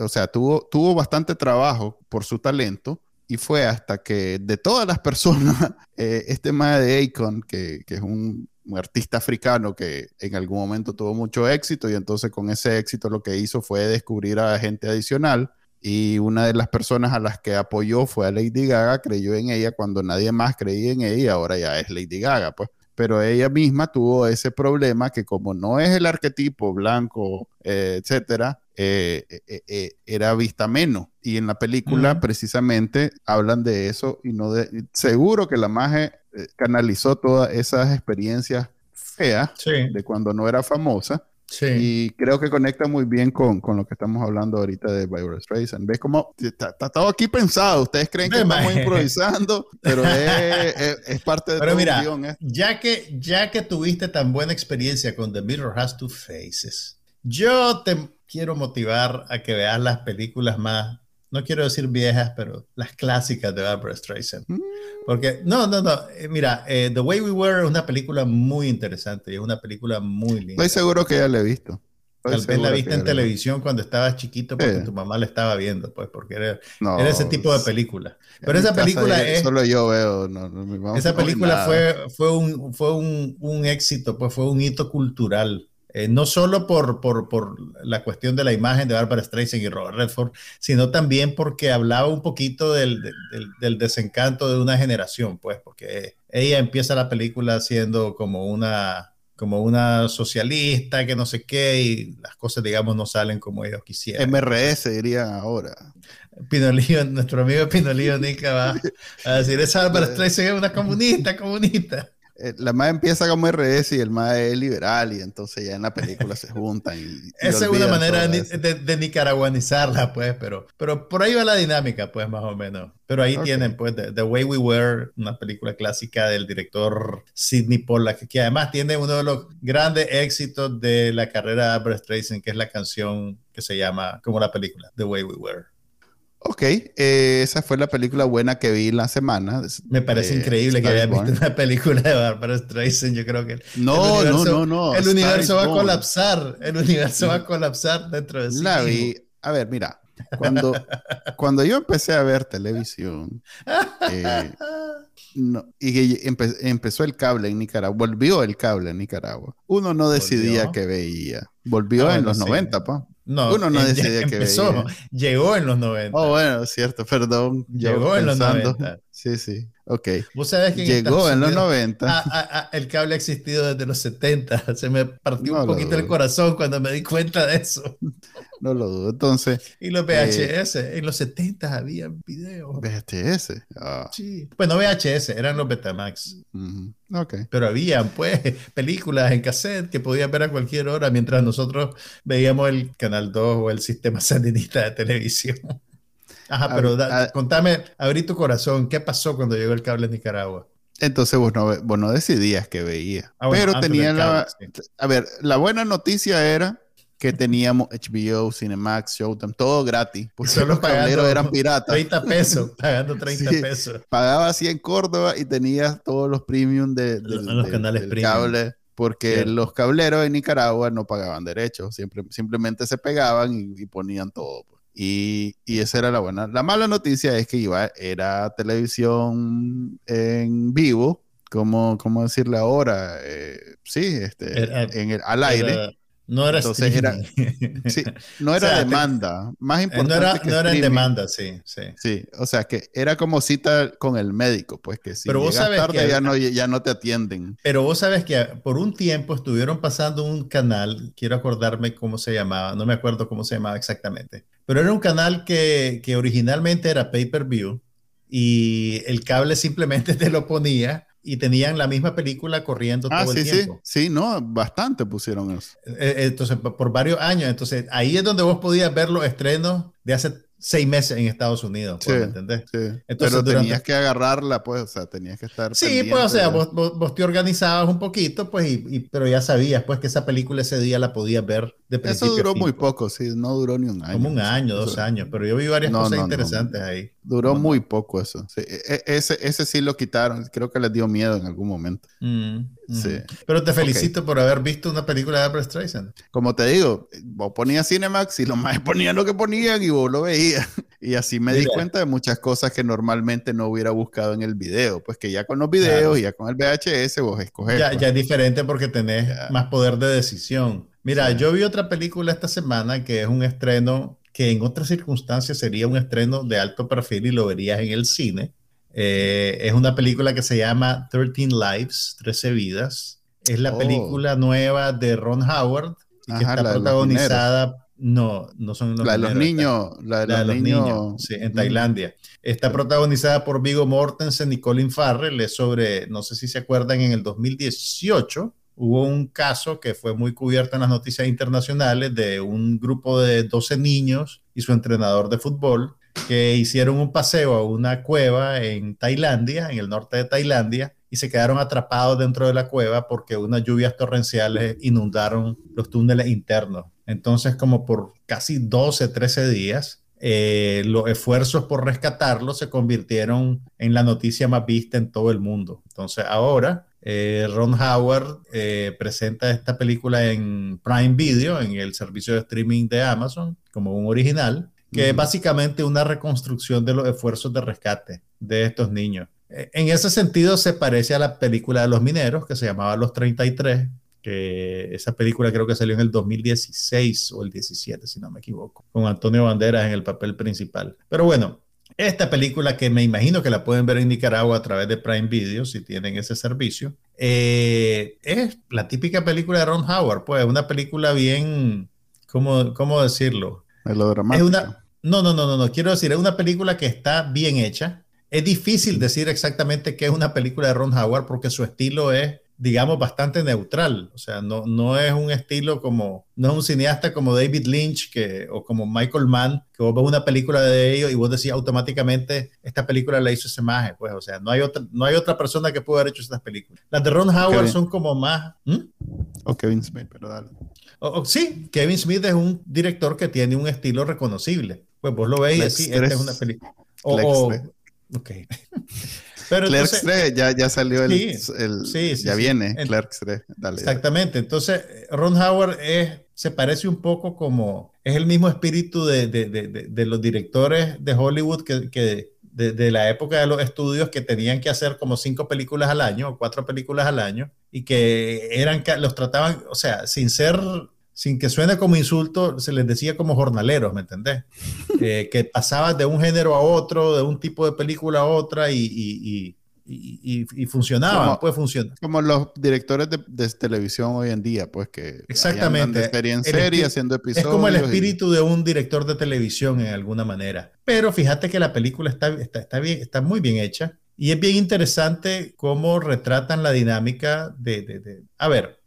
o sea, tuvo, tuvo bastante trabajo por su talento y fue hasta que de todas las personas, este mae de Akon, que, que es un artista africano que en algún momento tuvo mucho éxito y entonces con ese éxito lo que hizo fue descubrir a gente adicional y una de las personas a las que apoyó fue a Lady Gaga, creyó en ella cuando nadie más creía en ella ahora ya es Lady Gaga, pues. Pero ella misma tuvo ese problema que como no es el arquetipo blanco, eh, etcétera, eh, eh, era vista menos. Y en la película precisamente hablan de eso y no de... Seguro que la magia eh, canalizó todas esas experiencias feas de cuando no era famosa. Y creo que conecta muy bien con, con, lo que estamos hablando ahorita de Barbara Streisand. ¿Ves cómo está, todo aquí pensado? Ustedes creen que estamos improvisando, pero es, es, parte de pero mira, ¿eh? ya, que, ya que tuviste tan buena experiencia con The Mirror Has Two Faces, yo te quiero motivar a que veas las películas más no quiero decir viejas, pero las clásicas de Barbara Streisand. Mm. Porque, no, no, no, eh, mira, eh, The Way We Were es una película muy interesante y es una película muy linda. Estoy seguro que ya la he visto. Tal vez la viste en televisión cuando estabas chiquito porque tu mamá la estaba viendo, pues, porque era, era ese tipo de película. Pero esa película es... Solo yo veo, no, Esa película fue, fue, un, fue un, un éxito, pues fue un hito cultural eh, no solo por, por, por, la cuestión de la imagen de Barbara Streisand y Robert Redford, sino también porque hablaba un poquito del, del, del, desencanto de una generación, pues, porque ella empieza la película siendo como una, como una socialista, que no sé qué, y las cosas, digamos, no salen como ellos quisieran. MRS diría ahora. Pinolío, nuestro amigo Pinolío Nica va a decir, esa Barbara Streisand es una comunista, comunista. Eh, la madre empieza como RS y el madre es liberal y entonces ya en la película se juntan. Y, Esa es una manera de, nicaraguanizarla, pues, pero, pero por ahí va la dinámica, pues, más o menos. Pero ahí tienen, pues, The, Way We Were, una película clásica del director Sidney Pollack, que además tiene uno de los grandes éxitos de la carrera de Albert Streisand, que es la canción que se llama, como la película, The Way We Were. Ok, eh, esa fue la película buena que vi la semana. Me parece increíble que haya visto una película de Barbara Streisand. Yo creo que no, no, no, no. El universo va a colapsar. El universo va a colapsar dentro de sí. La vi. A ver, mira, cuando, cuando yo empecé a ver televisión eh, y empezó el cable en Nicaragua, volvió el cable en Nicaragua. Uno no decidía qué veía. Volvió ah, en los 90, pa. No, uno no decidía que empezó, llegó en los 90. Oh, bueno, cierto, perdón. Llegó en los 90. Sí, sí. Ok. ¿Vos sabés que Llegó en, los 90. Ah, ah, ah, el cable ha existido desde los 70. Se me partió un poquito el corazón cuando me di cuenta de eso. No lo dudo. Entonces. Y los VHS. Eh, en los 70 había videos. VHS. Sí. Bueno, VHS, eran los Betamax. Ok. Pero había, pues, películas en cassette que podías ver a cualquier hora mientras nosotros veíamos el Canal 2 o el sistema sandinista de televisión. Ajá, pero contame, abrí tu corazón, ¿qué pasó cuando llegó el cable a Nicaragua? Entonces vos no, decidías que veía. Ah, pero tenía la... A ver, la buena noticia era que teníamos HBO, Cinemax, Showtime, todo gratis. Porque Solo los cableros eran piratas. 30 pesos, pagando 30 pesos. Pagaba así en Córdoba y tenías todos los premium de, los canales del cable. Porque los cableros en Nicaragua no pagaban derechos, siempre, simplemente se pegaban y, y ponían todo. Pues. Y, esa era la buena. La mala noticia es que iba, era televisión en vivo, como, ¿cómo decirle ahora? Eh, sí, este, en el, al aire. No era Entonces era, sí, no era demanda. Más importante. No era, que no era en demanda, sí, sí. Sí, o sea que era como cita con el médico, pues que si pero vos sabes tarde que, ya, no, ya no te atienden. Pero vos sabes que por un tiempo estuvieron pasando un canal, quiero acordarme cómo se llamaba, no me acuerdo cómo se llamaba exactamente, pero era un canal que, que originalmente era pay-per-view y el cable simplemente te lo ponía y tenían la misma película corriendo ah, todo el tiempo. Sí, sí, no, bastante pusieron eso. Eh, eh, entonces, por varios años. Entonces, ahí es donde vos podías ver los estrenos de hace seis meses en Estados Unidos, pues, sí, ¿entendés? Sí. Entonces, Pero tenías que agarrarla, pues, o sea, tenías que estar. Sí, pues, o sea, vos, vos, te organizabas un poquito, pues, y, pero ya sabías, pues, que esa película ese día la podías ver de Eso duró muy poco, sí, no duró ni un año. Como un año, dos años, pero yo vi varias cosas interesantes ahí. Duró muy poco eso. Sí. E, e, ese, ese sí lo quitaron, creo que les dio miedo en algún momento. Mm, sí. Pero te felicito por haber visto una película de Albert Streisand. Como te digo, vos ponías Cinemax y los más ponían lo que ponían y vos lo veías. Y así me di cuenta de muchas cosas que normalmente no hubiera buscado en el video. Pues que ya con los videos y ya con el VHS vos escoges. Ya, pues. ya es diferente porque tenés más poder de decisión. Mira, yo vi otra película esta semana que es un estreno que en otras circunstancias sería un estreno de alto perfil y lo verías en el cine. Eh, es una película que se llama 13 Lives, 13 vidas. Es la oh. película nueva de Ron Howard y que está protagonizada no, no son los La de los niños. La de, los, niños. Sí, en Tailandia. Está protagonizada por Vigo Mortensen y Colin Farrell. Es sobre, no sé si se acuerdan, en el 2018 hubo un caso que fue muy cubierto en las noticias internacionales de un grupo de 12 niños y su entrenador de fútbol que hicieron un paseo a una cueva en Tailandia, en el norte de Tailandia, y se quedaron atrapados dentro de la cueva porque unas lluvias torrenciales inundaron los túneles internos. Entonces, como por casi 12, 13 días, eh, los esfuerzos por rescatarlos se convirtieron en la noticia más vista en todo el mundo. Entonces, ahora eh, Ron Howard eh, presenta esta película en Prime Video, en el servicio de streaming de Amazon, como un original, que es básicamente una reconstrucción de los esfuerzos de rescate de estos niños. En ese sentido, se parece a la película de los mineros, que se llamaba Los 33, que esa película creo que salió en el 2016 o el 17, si no me equivoco, con Antonio Banderas en el papel principal. Pero bueno, esta película que me imagino que la pueden ver en Nicaragua a través de Prime Video, si tienen ese servicio, eh, es la típica película de Ron Howard, pues una película bien, ¿cómo, cómo decirlo? Melodramática. Es una, no, no, no, no, no, quiero decir, es una película que está bien hecha. Es difícil decir exactamente qué es una película de Ron Howard porque su estilo es digamos, bastante neutral. O sea, no, no es un estilo como, no es un cineasta como David Lynch que, o como Michael Mann, que vos ves una película de ellos y vos decís automáticamente, esta película la hizo ese maje. Pues, o sea, no hay otra, no hay otra persona que pueda haber hecho estas películas. Las de Ron Howard son como más... O Kevin Smith, pero dale. sí, Kevin Smith es un director que tiene un estilo reconocible. Pues vos lo veis y decís, esta es una película. O, ok. Pero Clerks 3, ya, ya salió el, sí, ya viene Clerks 3. exactamente. Entonces, Ron Howard es, se parece un poco como, es el mismo espíritu de, de, de, de los directores de Hollywood que, que de, la época de los estudios que tenían que hacer como cinco películas al año o cuatro películas al año y que eran, los trataban, o sea, sin ser sin que suene como insulto, se les decía como jornaleros, ¿me entendés? Eh, que pasabas de un género a otro, de un tipo de película a otra y, y, y, y funcionaban, pues funcionar. Como los directores de, televisión hoy en día, pues que exactamente de serie en serie, haciendo episodios. Es como el espíritu de un director de televisión en alguna manera. Pero fíjate que la película está, está, está, bien, está muy bien hecha y es bien interesante cómo retratan la dinámica de, de, de... a ver,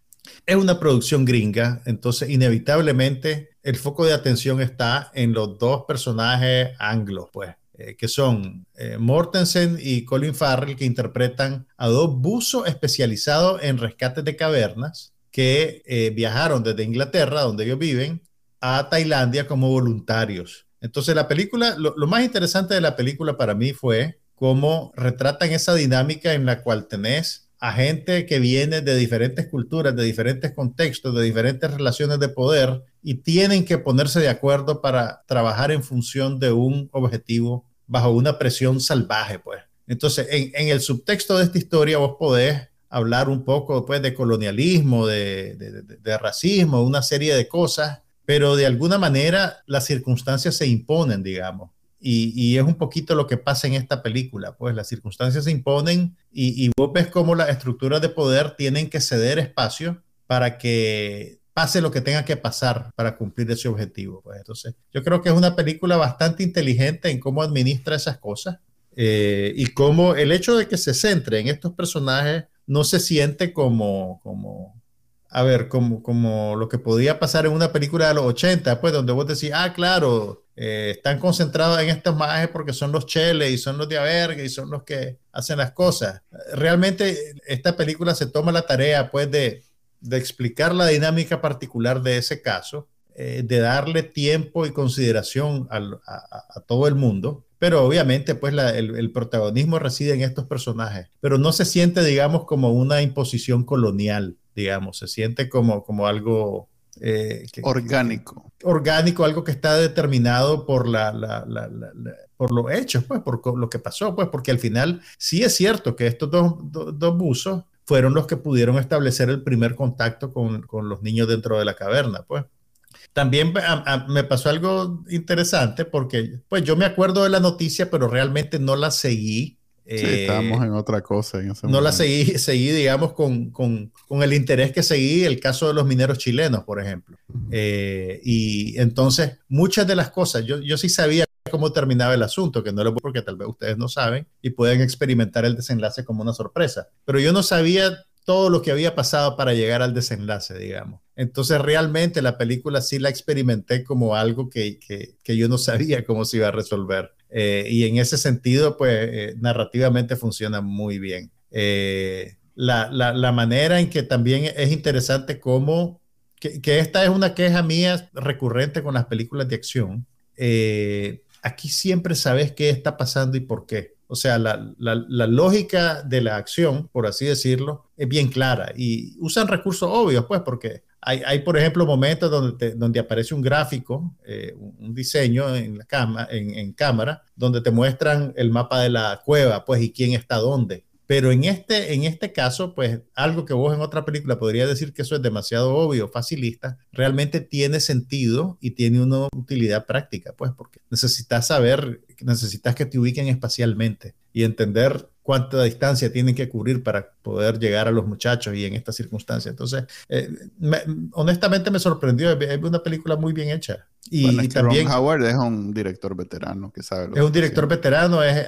es una producción gringa, entonces inevitablemente el foco de atención está en los dos personajes anglos, pues, eh, que son eh, Mortensen y Colin Farrell, que interpretan a dos buzos especializados en rescates de cavernas que eh, viajaron desde Inglaterra, donde ellos viven, a Tailandia como voluntarios. Entonces la película, lo, lo más interesante de la película para mí fue cómo retratan esa dinámica en la cual tenés a gente que viene de diferentes culturas, de diferentes contextos, de diferentes relaciones de poder y tienen que ponerse de acuerdo para trabajar en función de un objetivo bajo una presión salvaje, pues. Entonces, en, el subtexto de esta historia vos podés hablar un poco pues, de colonialismo, de, de, racismo, una serie de cosas, pero de alguna manera las circunstancias se imponen, digamos. Y, y, es un poquito lo que pasa en esta película, pues las circunstancias se imponen y, y vos ves cómo las estructuras de poder tienen que ceder espacio para que pase lo que tenga que pasar para cumplir ese objetivo. Pues. Entonces, yo creo que es una película bastante inteligente en cómo administra esas cosas eh, y cómo el hecho de que se centre en estos personajes no se siente como, como a ver, como, como lo que podía pasar en una película de los 80, pues donde vos decís, ah, claro, eh, están concentrados en estos majes porque son los cheles y son los de averga y son los que hacen las cosas. Realmente esta película se toma la tarea, pues, de explicar la dinámica particular de ese caso, eh, de darle tiempo y consideración a, todo el mundo, pero obviamente pues el, protagonismo reside en estos personajes, pero no se siente, digamos, como una imposición colonial, digamos, se siente como, como algo... Eh, orgánico. orgánico, algo que está determinado por, la, por los hechos, pues, por lo que pasó, pues, porque al final sí es cierto que estos dos, dos buzos fueron los que pudieron establecer el primer contacto con, los niños dentro de la caverna, pues. También me pasó algo interesante porque, pues yo me acuerdo de la noticia, pero realmente no la seguí. Sí, estábamos en otra cosa. En ese no la seguí, seguí digamos, con, con, con, el interés que seguí el caso de los mineros chilenos, por ejemplo. Eh, y entonces, muchas de las cosas, yo, yo sí sabía cómo terminaba el asunto, que no lo porque tal vez ustedes no saben y pueden experimentar el desenlace como una sorpresa. Pero yo no sabía todo lo que había pasado para llegar al desenlace, digamos. Entonces realmente la película sí la experimenté como algo que, que, yo no sabía cómo se iba a resolver. Eh, y en ese sentido, pues eh, narrativamente funciona muy bien. Eh, la, la, la, manera en que también es interesante cómo, que, que, esta es una queja mía recurrente con las películas de acción, aquí siempre sabes qué está pasando y por qué. O sea, la, lógica de la acción, por así decirlo, es bien clara y usan recursos obvios, pues, porque hay, por ejemplo, momentos donde, donde aparece un gráfico, eh, un diseño en, la cama, en, cámara, donde te muestran el mapa de la cueva, pues, y quién está dónde. Pero en este, en este caso, pues algo que vos en otra película podría decir que eso es demasiado obvio, facilista, realmente tiene sentido y tiene una utilidad práctica, pues porque necesitas saber, necesitas que te ubiquen espacialmente y entender cuánta distancia tienen que cubrir para poder llegar a los muchachos y en esta circunstancia. Entonces, eh, honestamente me sorprendió, es una película muy bien hecha. Y, también Ron Howard es un director veterano que sabe. es un director veterano, es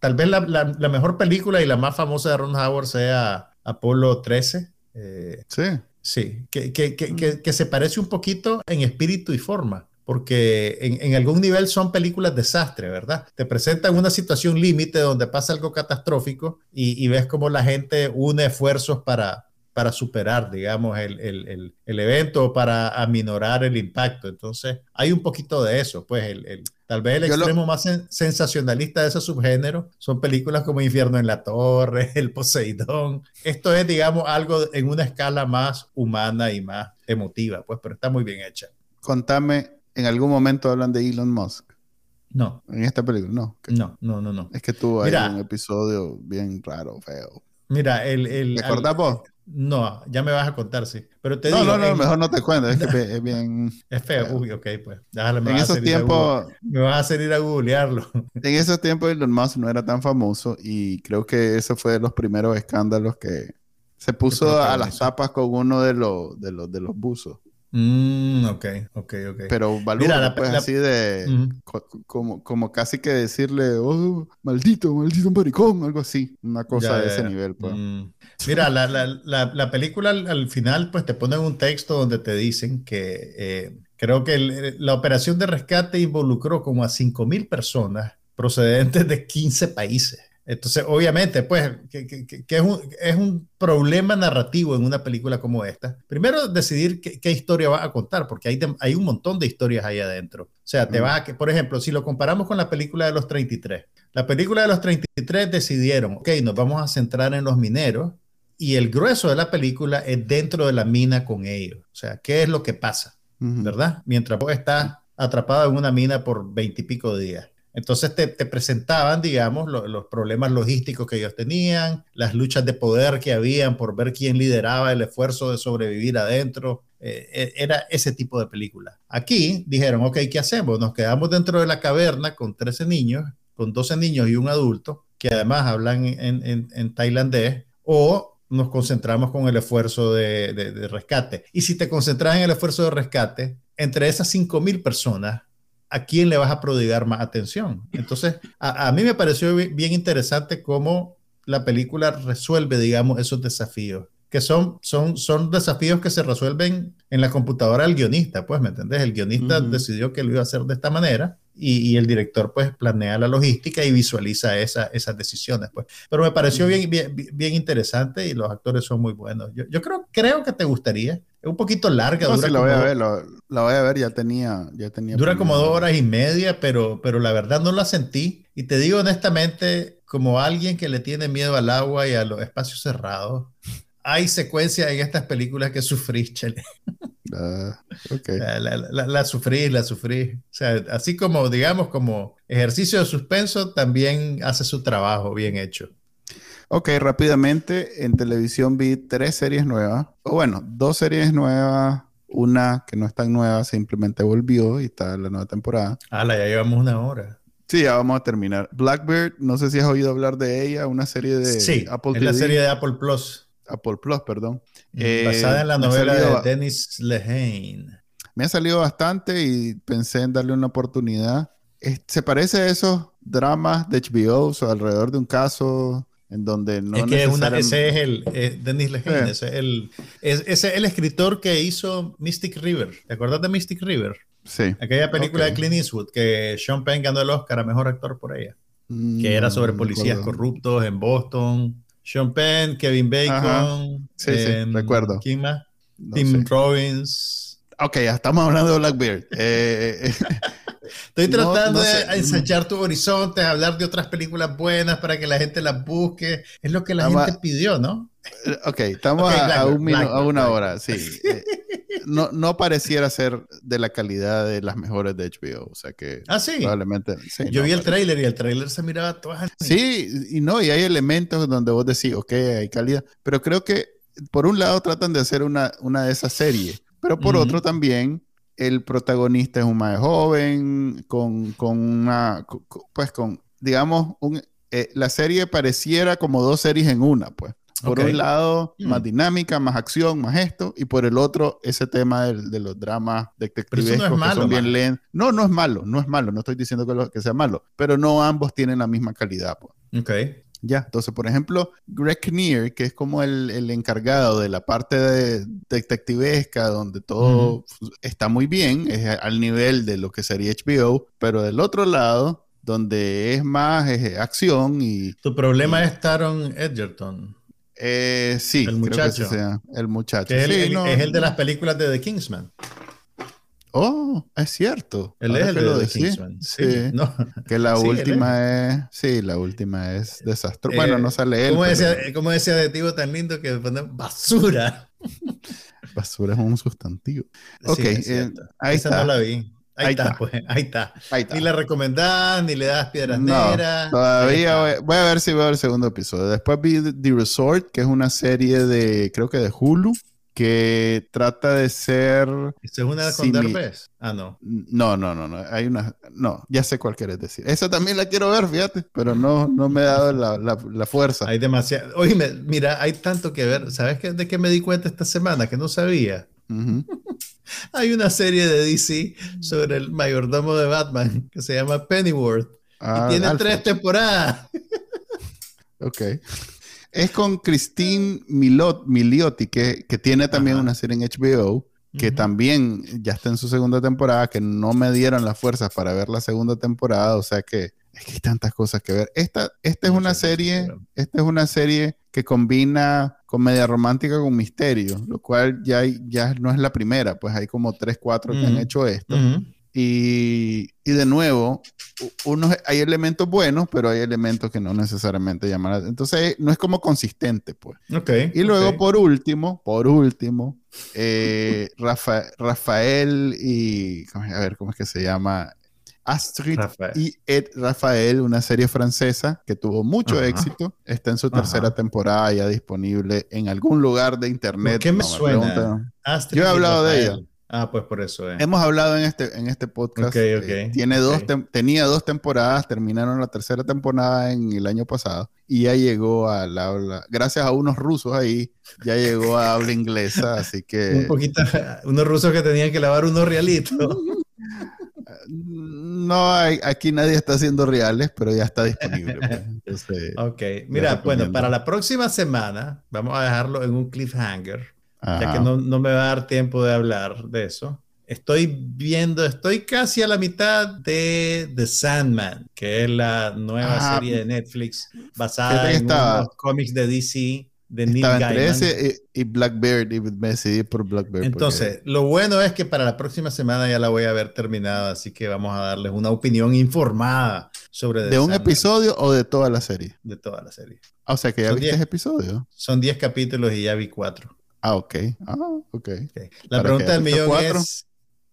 tal vez la, la, mejor película y la más famosa de Ron Howard sea Apolo 13. Eh, sí. Sí, que, que, que, que se parece un poquito en espíritu y forma porque en, algún nivel son películas desastre, ¿verdad? Te presentan una situación límite donde pasa algo catastrófico y, ves cómo la gente une esfuerzos para, para superar, digamos, el, el, el, evento o para aminorar el impacto. Entonces, hay un poquito de eso, pues el, tal vez el extremo más sensacionalista de ese subgénero son películas como Infierno en la Torre, El Poseidón. Esto es, digamos, algo en una escala más humana y más emotiva, pues, pero está muy bien hecha. Contame en algún momento hablan de Elon Musk. No. En esta película, no. No, no, no, no. Es que tuvo ahí un episodio bien raro, feo. Mira, el... el ¿Te acordás vos? No, ya me vas a contar, sí. Pero te no, digo... No, no, mejor no te cuento, es que es bien... Es feo, uy, ok, pues. Déjale, me en esos tiempos... Me vas a hacer ir a googlearlo. En esos tiempos Elon Musk no era tan famoso y creo que eso fue de los primeros escándalos que se puso a las tapas con uno de los, de los, de los buzos. Mm, ok, ok, ok. Pero Balú, pues así de, como, como casi que decirle, oh, maldito, maldito maricón, algo así, una cosa de ese nivel. Pues. Mm. Mira, la, la, la, película al, final, pues te ponen un texto donde te dicen que eh, creo que la operación de rescate involucró como a 5.000 personas procedentes de 15 países. Entonces, obviamente, pues, que, es, un, es, un, problema narrativo en una película como esta. Primero, decidir qué, historia va a contar, porque hay, hay un montón de historias ahí adentro. O sea, te va a, que, por ejemplo, si lo comparamos con la película de los 33, la película de los 33 decidieron, ok, nos vamos a centrar en los mineros y el grueso de la película es dentro de la mina con ellos. O sea, ¿qué es lo que pasa? ¿Verdad? Mientras vos estás atrapado en una mina por veintipico días. Entonces te, presentaban, digamos, los problemas logísticos que ellos tenían, las luchas de poder que habían por ver quién lideraba el esfuerzo de sobrevivir adentro. Eh, e, era ese tipo de película. Aquí dijeron, ok, ¿qué hacemos? Nos quedamos dentro de la caverna con 13 niños, con 12 niños y un adulto, que además hablan en, tailandés, o nos concentramos con el esfuerzo de, de, rescate. Y si te concentras en el esfuerzo de rescate, entre esas 5.000 personas, ¿a quién le vas a prodigar más atención? Entonces, a, mí me pareció bien interesante cómo la película resuelve, digamos, esos desafíos, que son, son, son desafíos que se resuelven en la computadora del guionista, pues, ¿me entendés? El guionista decidió que lo iba a hacer de esta manera y, el director pues planea la logística y visualiza esa, esas decisiones. Pues. Pero me pareció bien, bien, bien, interesante y los actores son muy buenos. Yo, yo, creo, creo que te gustaría. Es un poquito larga. No, dura sí, la voy a ver, la, voy a ver, ya tenía, ya tenía. Dura como dos horas y media, pero, pero la verdad no la sentí. Y te digo honestamente, como alguien que le tiene miedo al agua y a los espacios cerrados, hay secuencias en estas películas que sufrís, Chele. Ah, la, la, sufrí, la sufrí. O sea, así como, digamos, como ejercicio de suspenso, también hace su trabajo bien hecho. Ok, rápidamente, en televisión vi tres series nuevas. O bueno, dos series nuevas. Una que no es tan nueva, simplemente volvió y está en la nueva temporada. Ah, ya llevamos una hora. Sí, ya vamos a terminar. Blackbird, no sé si has oído hablar de ella, una serie de sí, Apple es la serie de Apple Plus. Apple Plus, perdón. Eh, basada en la novela de Dennis Lehane. Me ha salido bastante y pensé en darle una oportunidad. se parece a esos dramas de HBO o alrededor de un caso en donde no es que ese es el Dennis Lehane, ese es el, es, el escritor que hizo Mystic River. ¿Te acuerdas de Mystic River? Sí. Aquella película de Clint Eastwood que Sean Penn ganó el Oscar a mejor actor por ella. que era sobre policías corruptos en Boston. Sean Penn, Kevin Bacon. Sí, sí, em, recuerdo. ¿Quién más? Tim Robbins. Ok, ya estamos hablando de Blackbeard. Eh, eh, Estoy tratando de ensayar tu horizonte, hablar de otras películas buenas para que la gente las busque. Es lo que la gente pidió, ¿no? Eh, ok, estamos a, un minuto, a una hora, sí. no, no pareciera ser de la calidad de las mejores de HBO, o sea que ah, ¿sí? probablemente. Yo vi el tráiler y el tráiler se miraba todas. Sí, y no, y hay elementos donde vos decís, ok, hay calidad, pero creo que por un lado tratan de hacer una, una de esas series, pero por otro también el protagonista es un más joven, con, con una, pues con, digamos, un, eh, la serie pareciera como dos series en una, pues. Por un lado, mm. más dinámica, más acción, más esto, y por el otro, ese tema de, los dramas detectivescos no es malo, que son bien No, no es malo, no es malo, no estoy diciendo que, que sea malo, pero no ambos tienen la misma calidad. Pues. Ok. Ya, entonces, por ejemplo, Greg Kinnear, que es como el, encargado de la parte de detectivesca, donde todo está muy bien, es al nivel de lo que sería HBO, pero del otro lado, donde es más acción y... Tu problema es Taron Edgerton. Eh, sí, el muchacho. el muchacho. es, el, de las películas de The Kingsman. Oh, es cierto. Él es el de The Kingsman. Sí. Que la última es... Sí, la última es desastrosa. bueno, no sale él. ¿Cómo como ese adjetivo tan lindo que pone basura? basura es un sustantivo. Ok, eh, ahí Esa está. no la vi. Ahí, está, pues, ahí está. Ni la recomendás, ni le das piedras no, negras. Todavía voy, a ver si veo el segundo episodio. Después vi The Resort, que es una serie de, creo que de Hulu, que trata de ser. ¿Es una con Derbez? Ah, no. No, no, no, no. Hay una. No, ya sé cuál quieres decir. Esa también la quiero ver, fíjate, pero no, no me ha dado la, la, fuerza. Hay demasiado. Oye, mira, hay tanto que ver. ¿Sabes qué, de qué me di cuenta esta semana? Que no sabía. Hay una serie de DC sobre el mayordomo de Batman que se llama Pennyworth. y ah, tiene tres temporadas. ok. Es con Christine Milot, Miliotti, que, que tiene también una serie en HBO, que también ya está en su segunda temporada, que no me dieron las fuerzas para ver la segunda temporada, o sea que es que hay tantas cosas que ver. Esta, esta es una serie, esta es una serie que combina comedia romántica con misterio, lo cual ya, ya no es la primera, pues hay como tres, cuatro que han hecho esto. Y, y, de nuevo, unos, hay elementos buenos, pero hay elementos que no necesariamente llaman la Entonces, no es como consistente, pues. Okay, y luego, por último, por último, eh, Rafael y, a ver, ¿cómo es que se llama? Astrid y Ed Rafael, una serie francesa que tuvo mucho éxito. Está en su tercera temporada ya disponible en algún lugar de internet. ¿Qué me suena? Yo he hablado de ella. Ah, pues por eso. Hemos hablado en este, en este podcast. Eh, tiene dos tenía dos temporadas, terminaron la tercera temporada en el año pasado y ya llegó a la habla, gracias a unos rusos ahí, ya llegó a habla inglesa, así que... Un poquito, unos rusos que tenían que lavar unos realitos. No, hay, aquí nadie está haciendo reales, pero ya está disponible. Pues. ok, mira, bueno, para la próxima semana vamos a dejarlo en un cliffhanger ya que no, no, me va a dar tiempo de hablar de eso. Estoy viendo, estoy casi a la mitad de The Sandman, que es la nueva serie de Netflix basada en los cómics de DC de Neil Gaiman. entre ese y, Blackbird y me decidí por Blackbird. Entonces, lo bueno es que para la próxima semana ya la voy a haber terminado, así que vamos a darles una opinión informada sobre ¿De un episodio o de toda la serie? De toda la serie. o sea que ya viste ese episodio. Son 10 capítulos y ya vi 4. Ah, ok. Ah, ok. La pregunta del millón es,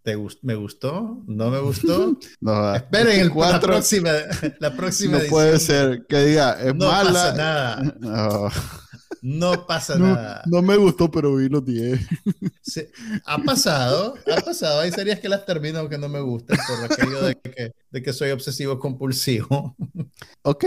¿te ¿me gustó? ¿No me gustó? no, Esperen el, la próxima, la próxima No puede ser que diga, es no mala. Pasa nada. No. No pasa nada. No me gustó, pero vi los 10. ha pasado, ha pasado. Hay series que las termino aunque no me gustan por aquello de que, de que soy obsesivo compulsivo. Ok,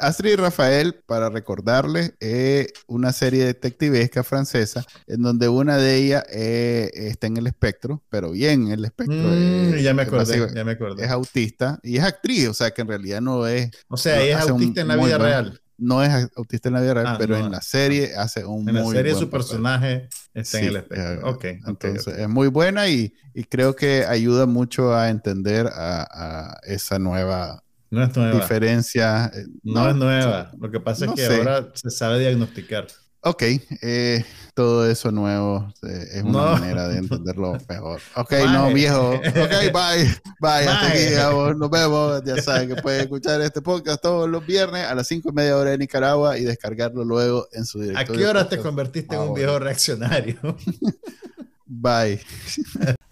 Astrid y Rafael, para recordarles, es una serie detectivesca francesa en donde una de ellas eh, está en el espectro, pero bien en el espectro. Mm, ya me acordé, ya me acordé. Es autista y es actriz, o sea que en realidad no es... O sea, ella es autista en la vida real no es autista en la vida real, ah, pero en la serie hace un en muy En la serie su personaje está en el espectro. ok, entonces es muy buena y, y, creo que ayuda mucho a entender a, a esa nueva, no es nueva. diferencia. Eh, no, es nueva. Lo que pasa es que ahora se sabe diagnosticar. Ok, eh, todo eso nuevo eh, es una manera de entenderlo mejor. Ok, no, viejo. Ok, bye. Bye. Hasta aquí, Nos vemos. Ya saben que pueden escuchar este podcast todos los viernes a las 5 y media hora de Nicaragua y descargarlo luego en su directorio. ¿A qué hora te convertiste en un viejo reaccionario? bye.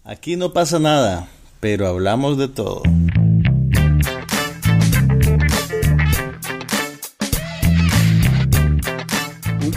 Aquí no pasa nada, pero hablamos de todo.